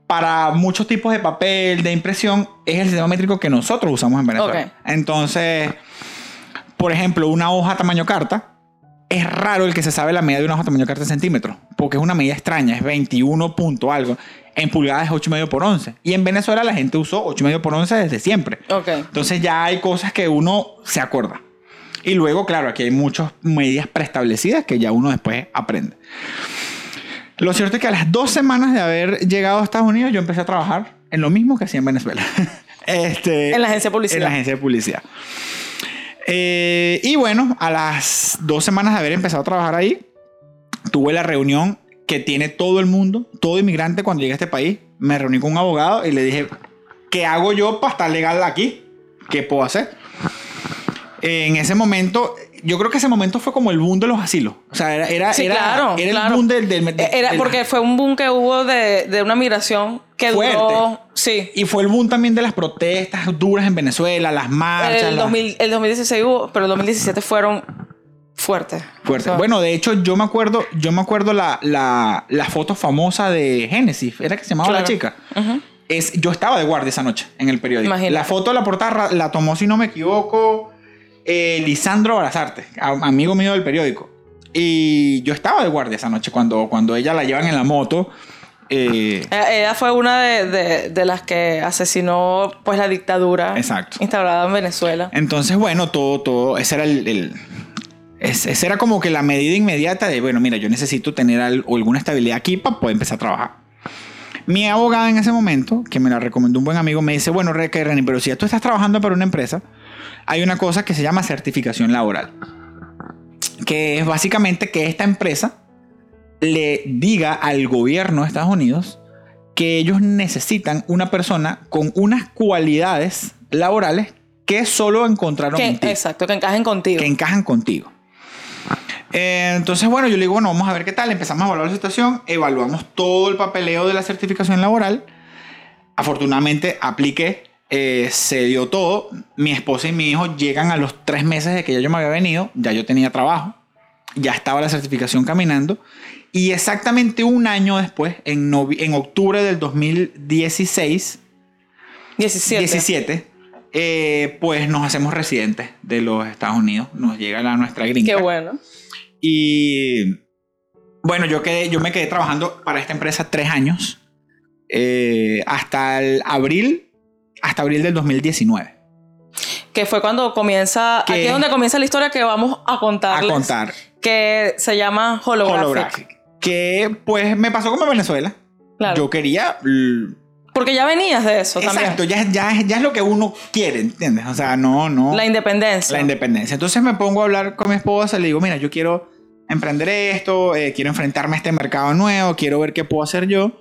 B: para muchos tipos de papel, de impresión, es el sistema métrico que nosotros usamos en Venezuela.
A: Ok.
B: Entonces, por ejemplo, una hoja tamaño carta, es raro el que se sabe la medida de una hoja tamaño carta en centímetros, porque es una medida extraña, es 21 punto algo. En pulgadas es 8,5 por 11. Y en Venezuela la gente usó 8,5 por 11 desde siempre.
A: Ok.
B: Entonces ya hay cosas que uno se acuerda. Y luego, claro, aquí hay muchas medidas preestablecidas que ya uno después aprende. Lo cierto es que a las dos semanas de haber llegado a Estados Unidos yo empecé a trabajar en lo mismo que hacía en Venezuela. este,
A: en la agencia de publicidad.
B: En la agencia de publicidad. Eh, y bueno, a las dos semanas de haber empezado a trabajar ahí, tuve la reunión que tiene todo el mundo, todo inmigrante cuando llega a este país. Me reuní con un abogado y le dije, ¿qué hago yo para estar legal aquí? ¿Qué puedo hacer? En ese momento, yo creo que ese momento fue como el boom de los asilos. O sea, era, era,
A: Sí,
B: era,
A: claro,
B: era
A: claro.
B: el boom del... del- del-
A: Era
B: del-
A: porque fue un boom que hubo de, de una migración que
B: Fuerte.
A: duró. Sí.
B: Y fue el boom también de las protestas duras en Venezuela, las marchas.
A: El,
B: las-
A: 2000 el 2016 hubo, pero el 2017 fueron fuertes.
B: Fuerte.
A: O sea,
B: Bueno, de hecho, yo me acuerdo, yo me acuerdo la, la, la foto famosa de Genesis, era que se llamaba la
A: Claro.
B: chica.
A: ujú.
B: Es, yo estaba de guardia esa noche en el periódico.
A: Imagínate.
B: La foto de la portada la tomó, si no me equivoco, eh, Lisandro Brazarte, a- amigo mío del periódico. Y yo estaba de guardia esa noche cuando, cuando ella la llevan en la moto. eh,
A: Ella ella fue una de, de- de las que asesinó pues la dictadura
B: Exacto.
A: instaurada en Venezuela.
B: Entonces, bueno, todo, todo, ese era el, el- es- esa era como que la medida inmediata de, bueno, mira, yo necesito tener al- alguna estabilidad aquí para poder empezar a trabajar. Mi abogada en ese momento, que me la recomendó un buen amigo, me dice, bueno, Reni, pero si ya tú estás trabajando para una empresa, hay una cosa que se llama certificación laboral. Que es básicamente que esta empresa le diga al gobierno de Estados Unidos que ellos necesitan una persona con unas cualidades laborales que solo encontraron
A: Que-
B: en ti,
A: exacto, que encajen contigo.
B: que encajan contigo. Eh, entonces, bueno, yo le digo, bueno, vamos a ver qué tal. Empezamos a evaluar la situación, evaluamos todo el papeleo de la certificación laboral. Afortunadamente apliqué, eh, se dio todo. Mi esposa y mi hijo llegan a los tres meses de que ya yo me había venido, ya yo tenía trabajo, ya estaba la certificación caminando. Y exactamente un año después, en, octubre del 2016,
A: 17.
B: 17, eh, pues nos hacemos residentes de los Estados Unidos. Nos llega la nuestra green
A: Qué bueno.
B: Y bueno, yo, quedé, yo me quedé trabajando para esta empresa tres años. eh, hasta el abril, hasta abril del 2019.
A: Que fue cuando comienza.
B: Que-
A: Aquí es donde comienza la historia que vamos a
B: A
A: contarles.
B: contar.
A: Que se llama Holographic.
B: Holographic. Que pues me pasó como en Venezuela.
A: Claro.
B: Yo quería...
A: Porque ya venías de eso
B: Exacto,
A: también.
B: ya, ya, ya es lo que uno quiere, ¿entiendes? O sea, no, no...
A: La independencia.
B: la independencia. Entonces me pongo a hablar con mi esposa, le digo, mira, yo quiero emprender esto, eh, quiero enfrentarme a este mercado nuevo, quiero ver qué puedo hacer yo.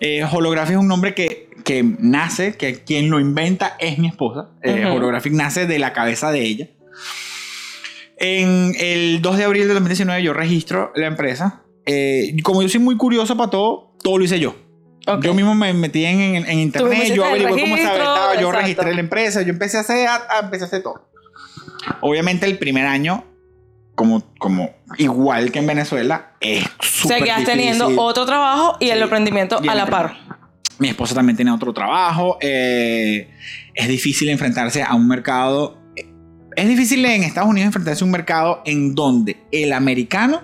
B: Eh, Holographic es un nombre que, que nace, que quien lo inventa es mi esposa. Eh,
A: Ujú.
B: Holographic nace de la cabeza de ella. En el 2 de abril de 2019 yo registro la empresa. Eh, como yo soy muy curioso para todo, todo lo hice yo.
A: Ok.
B: Yo mismo me metí en, en- en internet, yo averigué cómo se habilitaba, yo registré la empresa, yo empecé a hacer, a- a- empecé a hacer todo. Obviamente el primer año, como, como igual que en Venezuela, es súper
A: Seguías
B: difícil.
A: teniendo otro trabajo y el emprendimiento
B: Y el
A: a la par.
B: Mi esposa también tiene otro trabajo. eh, es difícil enfrentarse a un mercado. Es difícil en Estados Unidos enfrentarse a un mercado en donde el americano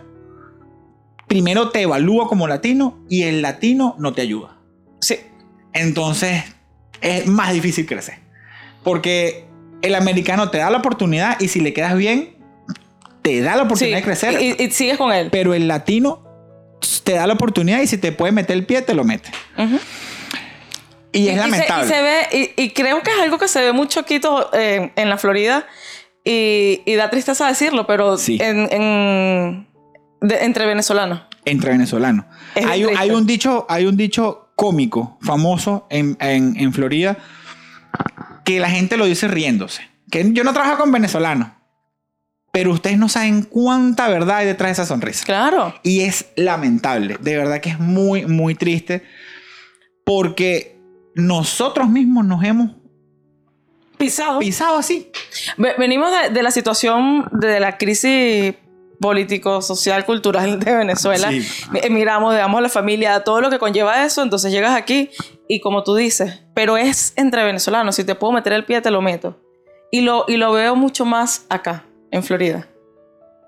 B: primero te evalúa como latino y el latino no te ayuda.
A: Sí.
B: Entonces es más difícil crecer. Porque el americano te da la oportunidad y si le quedas bien, te da la
A: Sí.
B: oportunidad de crecer.
A: Y, y sigues con él.
B: Pero el latino te da la oportunidad y si te puede meter el pie, te lo mete. Y es
A: se-
B: lamentable.
A: Y, se ve, y, y creo que es algo que se ve mucho aquí eh, en la Florida y, y da tristeza decirlo, pero
B: Sí.
A: en, en- de- entre venezolanos.
B: entre venezolanos. Hay, hay un dicho, hay un dicho cómico, famoso en, en- en Florida, que la gente lo dice riéndose. Que yo no trabajo con venezolanos, pero ustedes no saben cuánta verdad hay detrás de esa sonrisa.
A: Claro.
B: Y es lamentable, de verdad que es muy, muy triste, porque nosotros mismos nos hemos
A: Pisado.
B: pisado así.
A: Ve- Venimos de, de la situación de la crisis político, social, cultural de Venezuela.
B: Sí.
A: Emigramos, dejamos a la familia, todo lo que conlleva eso, entonces llegas aquí y como tú dices, pero es entre venezolanos, si te puedo meter el pie te lo meto. Y lo, y lo veo mucho más acá, en Florida.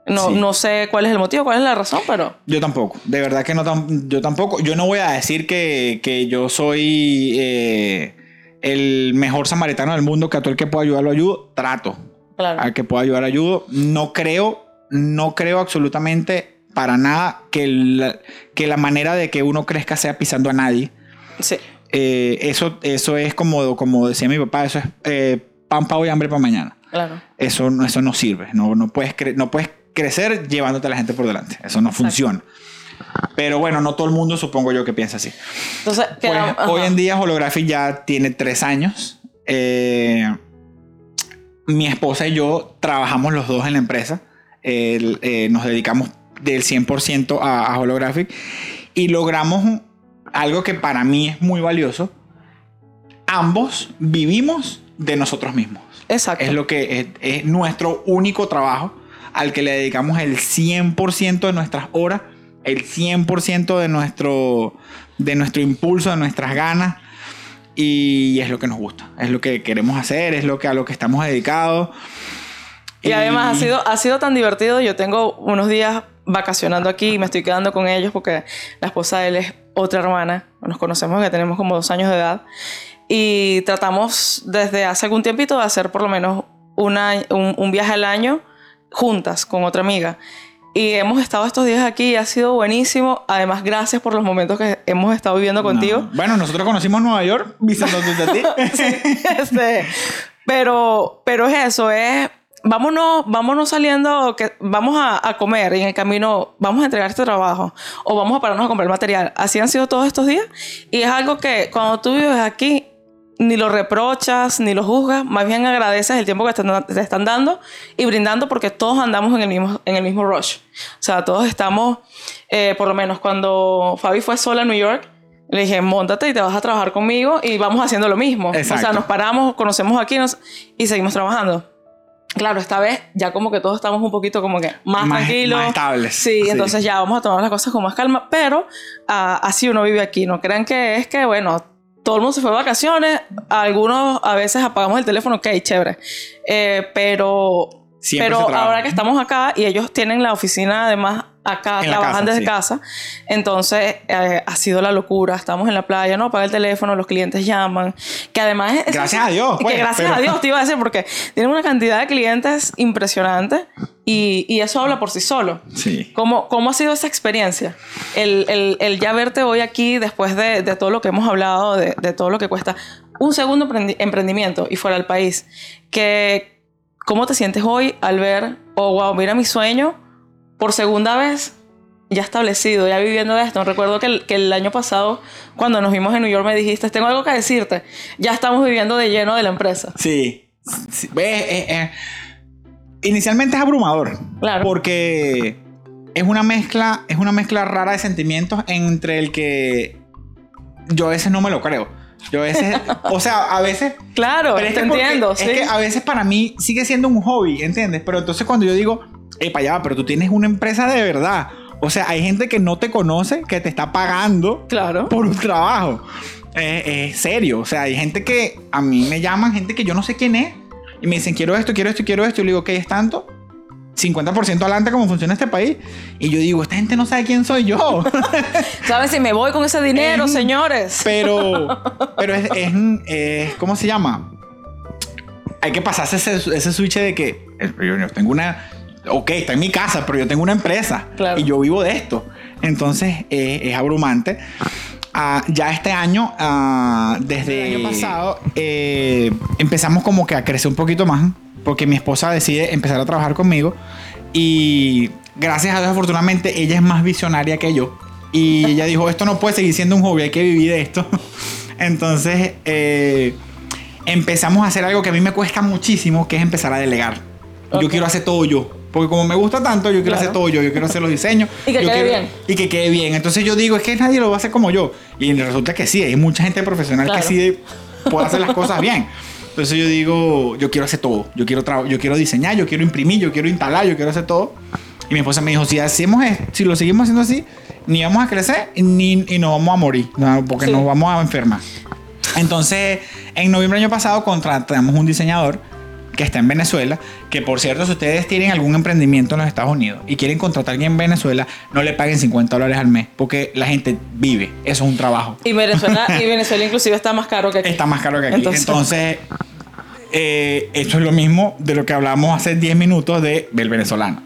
A: No,
B: Sí.
A: no sé cuál es el motivo, cuál es la razón, pero...
B: Yo tampoco, de verdad que no tam- yo tampoco. Yo no voy a decir que, que yo soy eh, el mejor samaritano del mundo, que a todo el que pueda ayudar lo ayudo. Trato.
A: Claro.
B: Al que pueda ayudar ayudo. No creo, no creo absolutamente para nada que la, que la manera de que uno crezca sea pisando a nadie.
A: Sí.
B: eh, eso, eso es como, como decía mi papá, eso es eh, pan para hoy, hambre para mañana.
A: Claro.
B: Eso, no- eso no sirve. No, no, puedes no puedes crecer llevándote a la gente por delante. Eso no funciona. Pero bueno, no todo el mundo supongo yo que piensa así.
A: Entonces,
B: Pues, hoy en día Holographic ya tiene tres años. Eh, mi esposa y yo trabajamos los dos en la empresa. El- eh, nos dedicamos del 100% a, a Holographic y logramos algo que para mí es muy valioso. Ambos vivimos de nosotros mismos.
A: Exacto.
B: Es lo que es, es nuestro único trabajo al que le dedicamos el 100% de nuestras horas, el 100% de nuestro, de nuestro impulso, de nuestras ganas. Y es lo que nos gusta, es lo que queremos hacer, es lo que a lo que estamos dedicados.
A: Y además ha sido, ha sido tan divertido. Yo tengo unos días vacacionando aquí y me estoy quedando con ellos porque la esposa de él es otra hermana. Nos conocemos que tenemos como dos años de edad. Y tratamos desde hace algún tiempito de hacer por lo menos una, un, un viaje al año juntas con otra amiga. Y hemos estado estos días aquí y ha sido buenísimo. Además, gracias por los momentos que hemos estado viviendo contigo.
B: No. Bueno, nosotros conocimos Nueva York visitándote a ti.
A: Este, pero, pero es eso, es vámonos, vámonos saliendo, que vamos a, a comer y en el camino vamos a entregar este trabajo o vamos a pararnos a comprar material. Así han sido todos estos días y es algo que cuando tú vives aquí ni lo reprochas ni lo juzgas, más bien agradeces el tiempo que te, te están dando y brindando porque todos andamos en el mismo, en el mismo rush. O sea, todos estamos, eh, por lo menos cuando Fabi fue sola a New York, le dije, montate y te vas a trabajar conmigo y vamos haciendo lo mismo. O sea,
B: Exacto.
A: nos paramos, conocemos aquí nos- y seguimos trabajando. Claro, esta vez ya como que todos estamos un poquito como que más,
B: Más-
A: tranquilos.
B: más estables.
A: Sí,
B: Sí.
A: entonces ya vamos a tomar las cosas con más calma, pero ah, así uno vive aquí. No crean que es que, bueno, todo el mundo se fue de vacaciones, algunos a veces apagamos el teléfono, ok, chévere. Eh, pero
B: Siempre
A: pero ahora que estamos acá y ellos tienen la oficina además acá,
B: En
A: trabajan
B: casa,
A: desde
B: sí.
A: casa, entonces eh, ha sido la locura. Estamos en la playa, no apaga el teléfono, los clientes llaman, que además es...
B: Gracias a Dios,
A: Que
B: pues,
A: gracias
B: pero-
A: a Dios te iba a decir porque tienen una cantidad de clientes impresionante y, y eso habla por sí solo.
B: Sí.
A: ¿Cómo, ¿Cómo ha sido esa experiencia? El, el- el ya verte hoy aquí después de, de todo lo que hemos hablado, de, de todo lo que cuesta un segundo emprendi- emprendimiento y fuera del país. Que, ¿Cómo te sientes hoy al ver, oh, wow, mira mi sueño por segunda vez ya establecido, ya viviendo de esto? Recuerdo que el, que el año pasado, cuando nos vimos en New York, me dijiste, tengo algo que decirte. Ya estamos viviendo de lleno de la empresa.
B: Sí. Sí. Eh, eh, inicialmente es abrumador.
A: Claro.
B: Porque es una mezcla, es una mezcla rara de sentimientos entre el que yo a veces no me lo creo. Yo a veces, o sea, a veces
A: Claro,
B: Pero es
A: te entiendo.
B: Es
A: sí.
B: que a veces para mí sigue siendo un hobby, ¿entiendes? Pero entonces cuando yo digo, para allá, pero tú tienes una empresa de verdad. O sea, hay gente que no te conoce, que te está pagando
A: Claro.
B: por un trabajo. Es, es serio. O sea, hay gente que a mí me llaman, gente que yo no sé quién es. Y me dicen, quiero esto, quiero esto, quiero esto. Y yo le digo, ¿qué es tanto? 50% adelante como funciona este país. Y yo digo, esta gente no sabe quién soy yo.
A: ¿Sabes si me voy con ese dinero,
B: Es-
A: señores?
B: Pero, pero es, es, es- ¿cómo se llama? Hay que pasarse ese, ese switch de que eh, yo, yo tengo una, ok, está en mi casa, pero yo tengo una empresa
A: Claro.
B: y yo vivo de esto. Entonces eh, es abrumante. Ah, ya este año, ah, desde el año pasado, eh, empezamos como que a crecer un poquito más, porque mi esposa decide empezar a trabajar conmigo y gracias a Dios, afortunadamente, ella es más visionaria que yo. Y ella dijo, esto no puede seguir siendo un hobby, hay que vivir de esto. Entonces, eh, empezamos a hacer algo que a mí me cuesta muchísimo, que es empezar a delegar. Yo
A: Ok.
B: quiero hacer todo yo. Porque como me gusta tanto, yo quiero
A: Claro.
B: hacer todo yo. Yo quiero hacer los diseños.
A: Y que quede
B: quiero-
A: bien.
B: Y que quede bien. Entonces yo digo, es que nadie lo va a hacer como yo. Y resulta que sí, hay mucha gente profesional
A: Claro.
B: que sí puede hacer las cosas bien. Entonces yo digo, yo quiero hacer todo. Yo quiero, yo quiero diseñar, yo quiero imprimir, yo quiero instalar, yo quiero hacer todo. Y mi esposa me dijo, si hacemos esto, si lo seguimos haciendo así, ni vamos a crecer ni, y nos vamos a morir, no, porque
A: Sí.
B: nos vamos a enfermar. Entonces, en noviembre del año pasado contratamos un diseñador que está en Venezuela, que por cierto, si ustedes tienen algún emprendimiento en los Estados Unidos y quieren contratar a alguien en Venezuela, no le paguen 50 dólares al mes, porque la gente vive, eso es un trabajo.
A: Y Venezuela, y Venezuela inclusive está más caro que aquí.
B: Está más caro que aquí.
A: Entonces-
B: Entonces, eh, esto es lo mismo de lo que hablamos hace 10 minutos de, del venezolano.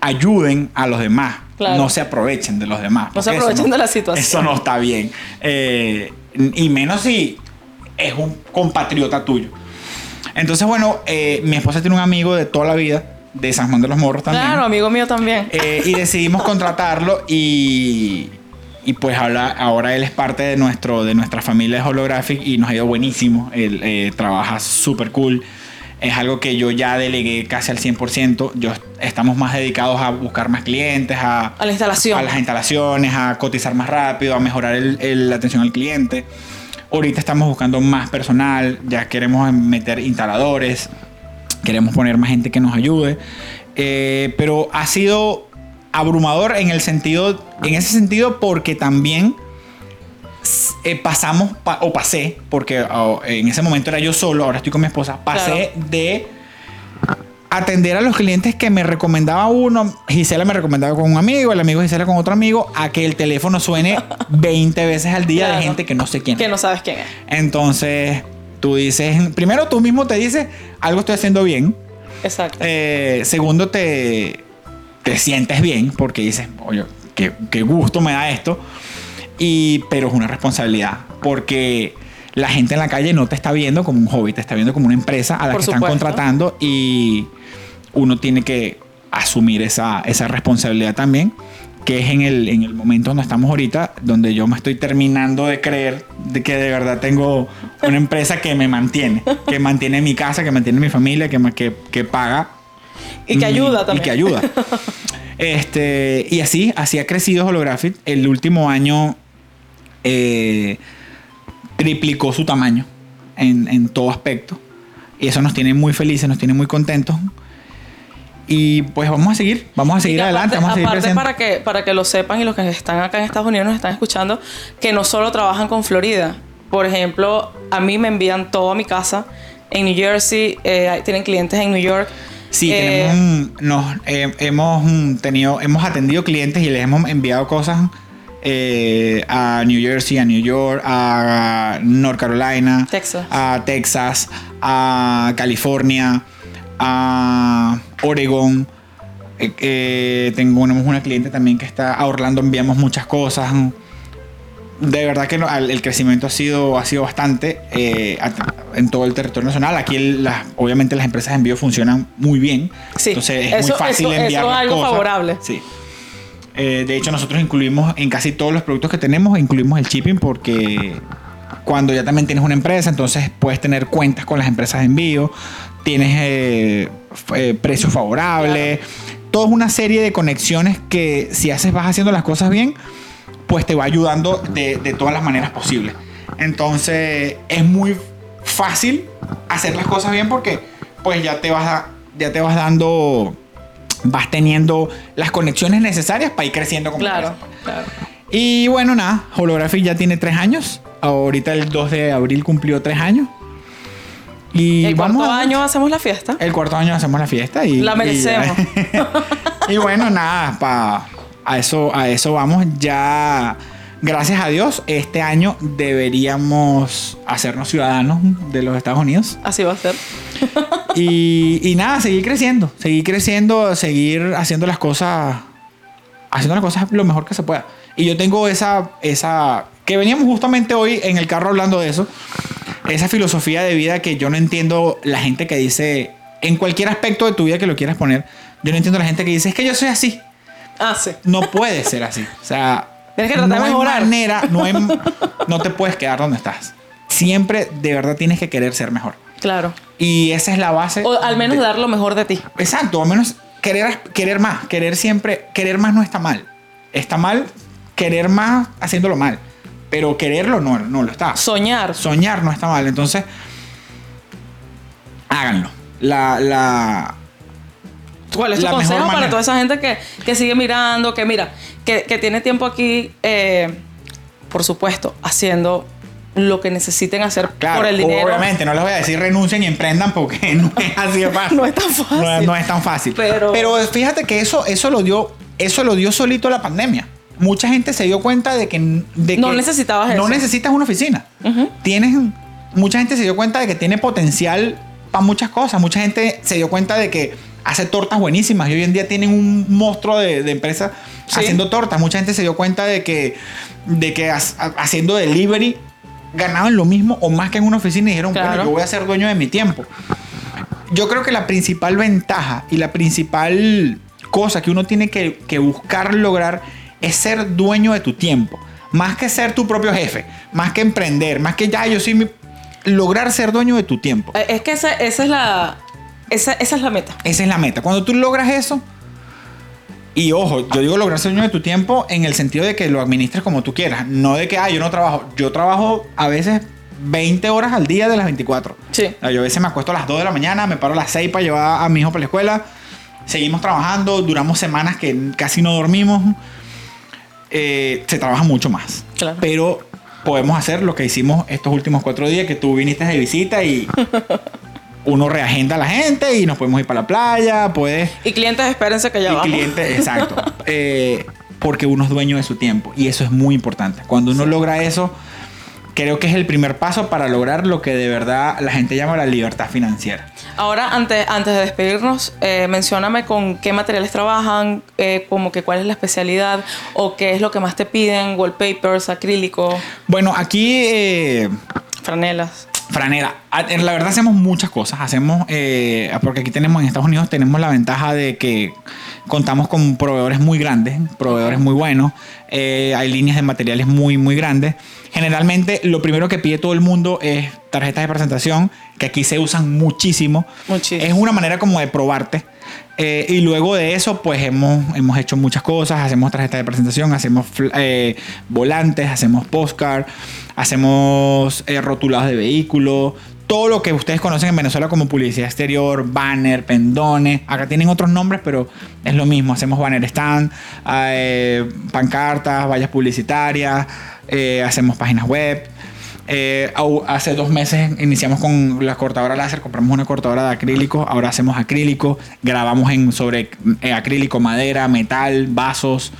B: Ayuden a los demás.
A: Claro.
B: No se aprovechen de los demás.
A: No se aprovechen de la situación.
B: Eso no está bien. Eh, Y menos si es un compatriota tuyo. Entonces, bueno, eh, mi esposa tiene un amigo de toda la vida, de San Juan de los Morros también.
A: Claro, amigo mío también.
B: Eh, y decidimos contratarlo y, y pues ahora, ahora él es parte de, nuestro, de nuestra familia de Holographic y nos ha ido buenísimo. Él eh, trabaja súper cool. Es algo que yo ya delegué casi al 100%. Yo, estamos más dedicados a buscar más clientes, a,
A: a la instalación.
B: a las instalaciones, a cotizar más rápido, a mejorar el- el- la atención al cliente. Ahorita estamos buscando más personal, ya queremos meter instaladores, queremos poner más gente que nos ayude. Eh, pero ha sido abrumador en el sentido, en ese sentido, porque también eh, pasamos pa- o pasé, porque oh, en ese momento era yo solo, ahora estoy con mi esposa, pasé de atender a los clientes que me recomendaba uno, Gisela me recomendaba con un amigo, el amigo Gisela con otro amigo, a que el teléfono suene 20 veces al día
A: Claro.
B: de gente que no sé quién.
A: Que
B: es.
A: no sabes quién es.
B: Entonces, tú dices, primero tú mismo te dices, algo estoy haciendo bien.
A: Exacto.
B: Eh, segundo, te, te sientes bien porque dices, oye, qué, qué gusto me da esto. Y, pero es una responsabilidad porque la gente en la calle no te está viendo como un hobby, te está viendo como una empresa a la
A: Por
B: que están contratando y uno tiene que asumir esa, esa responsabilidad también, que es en el, en el momento donde estamos ahorita, donde yo me estoy terminando de creer de que de verdad tengo una empresa que me mantiene, que mantiene mi casa, que mantiene mi familia, que, que, que paga
A: y que ayuda también.
B: y que ayuda. este, y así, así ha crecido Holographic. El último año eh, triplicó su tamaño en, en todo aspecto. Y eso nos tiene muy felices, nos tiene muy contentos. Y pues vamos a seguir, vamos a seguir adelante,
A: aparte-
B: vamos a seguir
A: aparte
B: creciendo.
A: para que, para que lo sepan y los que están acá en Estados Unidos nos están escuchando, que no solo trabajan con Florida. Por ejemplo, a mí me envían todo a mi casa en New Jersey, eh, tienen clientes en New York.
B: Sí,
A: Eh,
B: tenemos nos, eh, hemos mm, tenido, hemos atendido clientes y les hemos enviado cosas eh, a New Jersey, a New York, a North Carolina,
A: Texas.
B: a Texas, a California, a Oregon. Eh, eh, tengo tenemos una cliente también que está a Orlando, enviamos muchas cosas. De verdad que no- el crecimiento ha sido, ha sido bastante eh, en todo el territorio nacional. Aquí el- las- obviamente las empresas de envío funcionan muy bien.
A: Sí,
B: Entonces es
A: eso-
B: muy fácil
A: eso- eso
B: enviar
A: es algo
B: cosas.
A: favorable.
B: Sí. Eh, de hecho, nosotros incluimos en casi todos los productos que tenemos, incluimos el shipping porque cuando ya también tienes una empresa, entonces puedes tener cuentas con las empresas de envío, tienes eh, eh, precios favorables, toda una serie de conexiones que si haces vas haciendo las cosas bien, pues te va ayudando de, de todas las maneras posibles. Entonces es muy fácil hacer las cosas bien porque pues ya te vas, a- ya te vas dando, vas teniendo las conexiones necesarias para ir creciendo como
A: Claro,
B: empresa.
A: claro.
B: Y bueno, nada, Holographic ya tiene tres años. Ahorita el 2 de abril cumplió tres años. Y
A: El
B: vamos
A: cuarto
B: a-
A: año hacemos la fiesta.
B: el cuarto año hacemos la fiesta y
A: La merecemos.
B: Y, y bueno, nada, pa, a eso a eso vamos ya gracias a Dios este año deberíamos hacernos ciudadanos de los Estados Unidos
A: Así va a ser.
B: y, y nada, seguir creciendo, seguir creciendo, seguir haciendo las cosas haciendo las cosas lo mejor que se pueda. Y yo tengo esa esa que veníamos justamente hoy en el carro hablando de eso esa filosofía de vida que yo no entiendo la gente que dice, en cualquier aspecto de tu vida que lo quieras poner, yo no entiendo la gente que dice, es que yo soy así.
A: Ah, sí.
B: No puede ser así. O sea,
A: Tienes que tratar
B: no
A: de
B: hay manera, no, hay- no te puedes quedar donde estás. Siempre de verdad tienes que querer ser mejor.
A: Claro.
B: Y esa es la base.
A: O al menos
B: de-
A: dar lo mejor de ti.
B: Exacto, al menos querer, querer más. Querer siempre, querer más no está mal. Está mal querer más haciéndolo mal. Pero quererlo no, no lo está.
A: Soñar.
B: Soñar no está mal. Entonces, háganlo. La, la,
A: ¿Cuál es tu consejo para
B: manera.
A: toda esa gente que, que sigue mirando, que mira, que, que tiene tiempo aquí, eh, por supuesto, haciendo lo que necesiten hacer
B: Claro,
A: por el dinero?
B: obviamente, no les voy a decir renuncien y emprendan porque no es así de fácil.
A: No es tan fácil.
B: No, es- no es tan fácil.
A: Pero-
B: fíjate que eso, eso lo dio, eso lo dio solito la pandemia. Mucha gente se dio cuenta de que, de
A: No
B: que
A: necesitabas
B: no
A: eso.
B: necesitas una oficina. Tienes, mucha gente se dio cuenta de que tiene potencial para muchas cosas. Mucha gente se dio cuenta de que hace tortas buenísimas y hoy en día tienen un monstruo de, de empresa
A: Sí.
B: haciendo tortas. Mucha gente se dio cuenta de que, de que ha- haciendo delivery ganaban lo mismo o más que en una oficina y dijeron, bueno, yo voy a ser dueño de mi tiempo. Yo creo que la principal ventaja y la principal cosa que uno tiene que, que buscar lograr es ser dueño de tu tiempo. Más que ser tu propio jefe, más que emprender, más que ya yo soy mi... Lograr ser dueño de tu tiempo.
A: Eh, es que esa, esa es la... Esa, esa es la meta.
B: Esa es la meta. Cuando tú logras eso, y ojo, yo digo lograr ser dueño de tu tiempo en el sentido de que lo administres como tú quieras. No de que, ah, yo no trabajo. Yo trabajo a veces 20 horas al día de las 24.
A: Sí.
B: Yo a veces me acuesto a las 2 de la mañana, me paro a las 6 para llevar a mi hijo para la escuela. Seguimos trabajando, duramos semanas que casi no dormimos. Eh, se trabaja mucho más.
A: Claro.
B: Pero podemos hacer lo que hicimos estos últimos cuatro días, que tú viniste de visita y uno reagenda a la gente y nos podemos ir para la playa, puedes...
A: Y clientes, espérense que ya
B: y clientes, exacto. Eh, porque uno es dueño de su tiempo y eso es muy importante. Cuando uno logra eso, creo que es el primer paso para lograr lo que de verdad la gente llama la libertad financiera.
A: Ahora, antes, antes de despedirnos, eh, mencióname con qué materiales trabajan, eh, como que cuál es la especialidad o qué es lo que más te piden, wallpapers, acrílico.
B: Bueno, aquí... Eh,
A: Franelas.
B: Franela, la verdad hacemos muchas cosas. Hacemos, eh, porque aquí tenemos en Estados Unidos tenemos la ventaja de que contamos con proveedores muy grandes, proveedores muy buenos. Eh, hay líneas de materiales muy, muy grandes. Generalmente lo primero que pide todo el mundo es tarjetas de presentación, que aquí se usan muchísimo.
A: muchísimo.
B: Es una manera como de probarte. Eh, y luego de eso, pues hemos, hemos hecho muchas cosas. Hacemos tarjetas de presentación, hacemos volantes, hacemos postcard hacemos eh, rotulados de vehículos, todo lo que ustedes conocen en Venezuela como publicidad exterior, banner, pendones. Acá tienen otros nombres, pero es lo mismo. Hacemos banner stand, eh, pancartas, vallas publicitarias, eh, hacemos páginas web. hace dos meses iniciamos con la cortadora láser, compramos una cortadora de acrílico, ahora hacemos acrílico, grabamos en, sobre acrílico, madera, metal, vasos,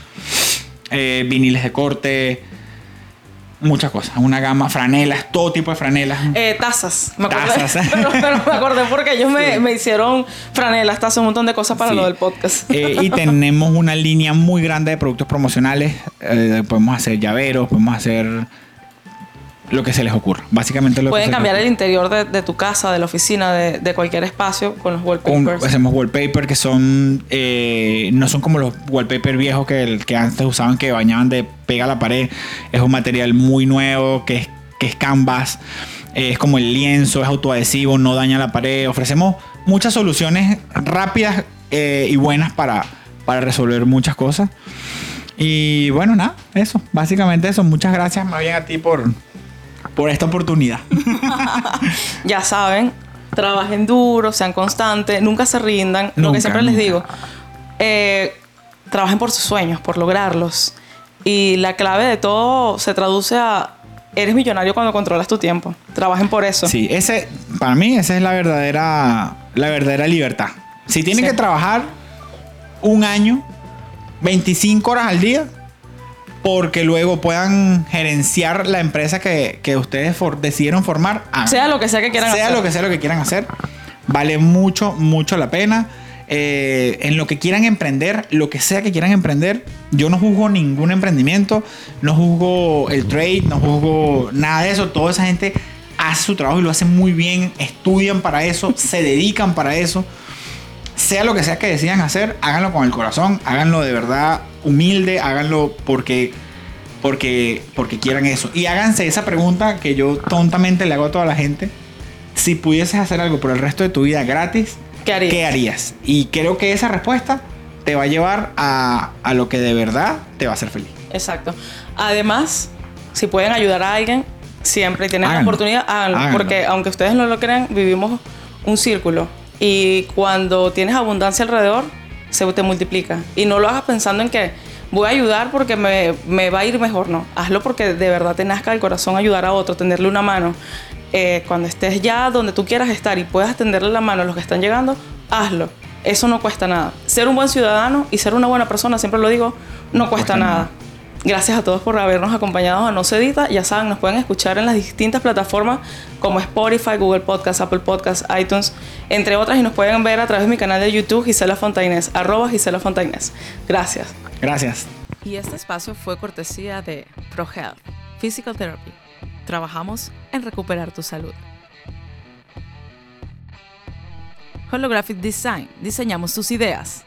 B: viniles de corte, muchas cosas. Una gama, franelas, todo tipo de franelas.
A: Eh, tazas, me Tazas. Pero, me acordé porque ellos me, hicieron franelas, tazas, un montón de cosas para lo del podcast.
B: Eh, y tenemos una línea muy grande de productos promocionales. Eh, podemos hacer llaveros, podemos hacer lo que se les ocurra. Básicamente lo
A: Pueden cambiar el interior de, tu casa, de la oficina, de, cualquier espacio con los wallpapers.
B: hacemos wallpaper que son eh, no son como los wallpapers viejos que, que antes usaban que bañaban de pega a la pared. Es un material muy nuevo que es, que es canvas. Eh, es como el lienzo, es autoadhesivo, no daña la pared. Ofrecemos muchas soluciones rápidas eh, y buenas para, para resolver muchas cosas. Y bueno, nada, eso, básicamente eso. Muchas gracias más bien a ti por, por esta oportunidad.
A: ya saben, trabajen duro, sean constantes, nunca se rindan. Lo que siempre les digo, eh, trabajen por sus sueños, por lograrlos. Y la clave de todo se traduce a eres millonario cuando controlas tu tiempo. Trabajen por eso.
B: Sí, ese, para mí, esa es la verdadera, la verdadera libertad. Si tienen que trabajar un año, 25 horas al día, porque luego puedan gerenciar la empresa que, ustedes decidieron formar.
A: sea lo que sea que quieran
B: hacer. Sea lo que sea lo que quieran hacer. Vale mucho, mucho la pena. Eh, en lo que quieran emprender, lo que sea que quieran emprender, yo no juzgo ningún emprendimiento, no juzgo el trade, no juzgo nada de eso. Toda esa gente hace su trabajo y lo hace muy bien, estudian para eso, se dedican para eso. Sea lo que sea que decidan hacer, háganlo con el corazón, háganlo de verdad humilde, háganlo porque, porque, porque quieran eso. Y háganse esa pregunta que yo tontamente le hago a toda la gente. Si pudieses hacer algo por el resto de tu vida gratis,
A: ¿qué harías?
B: ¿qué harías? Y creo que esa respuesta te va a llevar a, a lo que de verdad te va a hacer feliz.
A: Exacto. Además, si pueden ayudar a alguien, siempre tienen la oportunidad, háganlo, Porque aunque ustedes no lo crean, vivimos un círculo. Y cuando tienes abundancia alrededor, se te multiplica. Y no lo hagas pensando en que voy a ayudar porque me, me va a ir mejor, no. Hazlo porque de verdad te nazca el corazón ayudar a otro, tenderle una mano. Eh, cuando estés ya donde tú quieras estar y puedas tenderle la mano a los que están llegando, hazlo. Eso no cuesta nada. Ser un buen ciudadano y ser una buena persona, siempre lo digo, no cuesta, nada. Gracias a todos por habernos acompañado a No Se Edita. Ya saben, nos pueden escuchar en las distintas plataformas como Spotify, Google Podcast, Apple Podcast, iTunes, entre otras. Y nos pueden ver a través de mi canal de YouTube, Gisela Fontaines, arroba Gisela Fontaines. Gracias.
B: Gracias.
A: Y este espacio fue cortesía de ProHealth, Physical Therapy trabajamos en recuperar tu salud. Holographic Design, diseñamos tus ideas.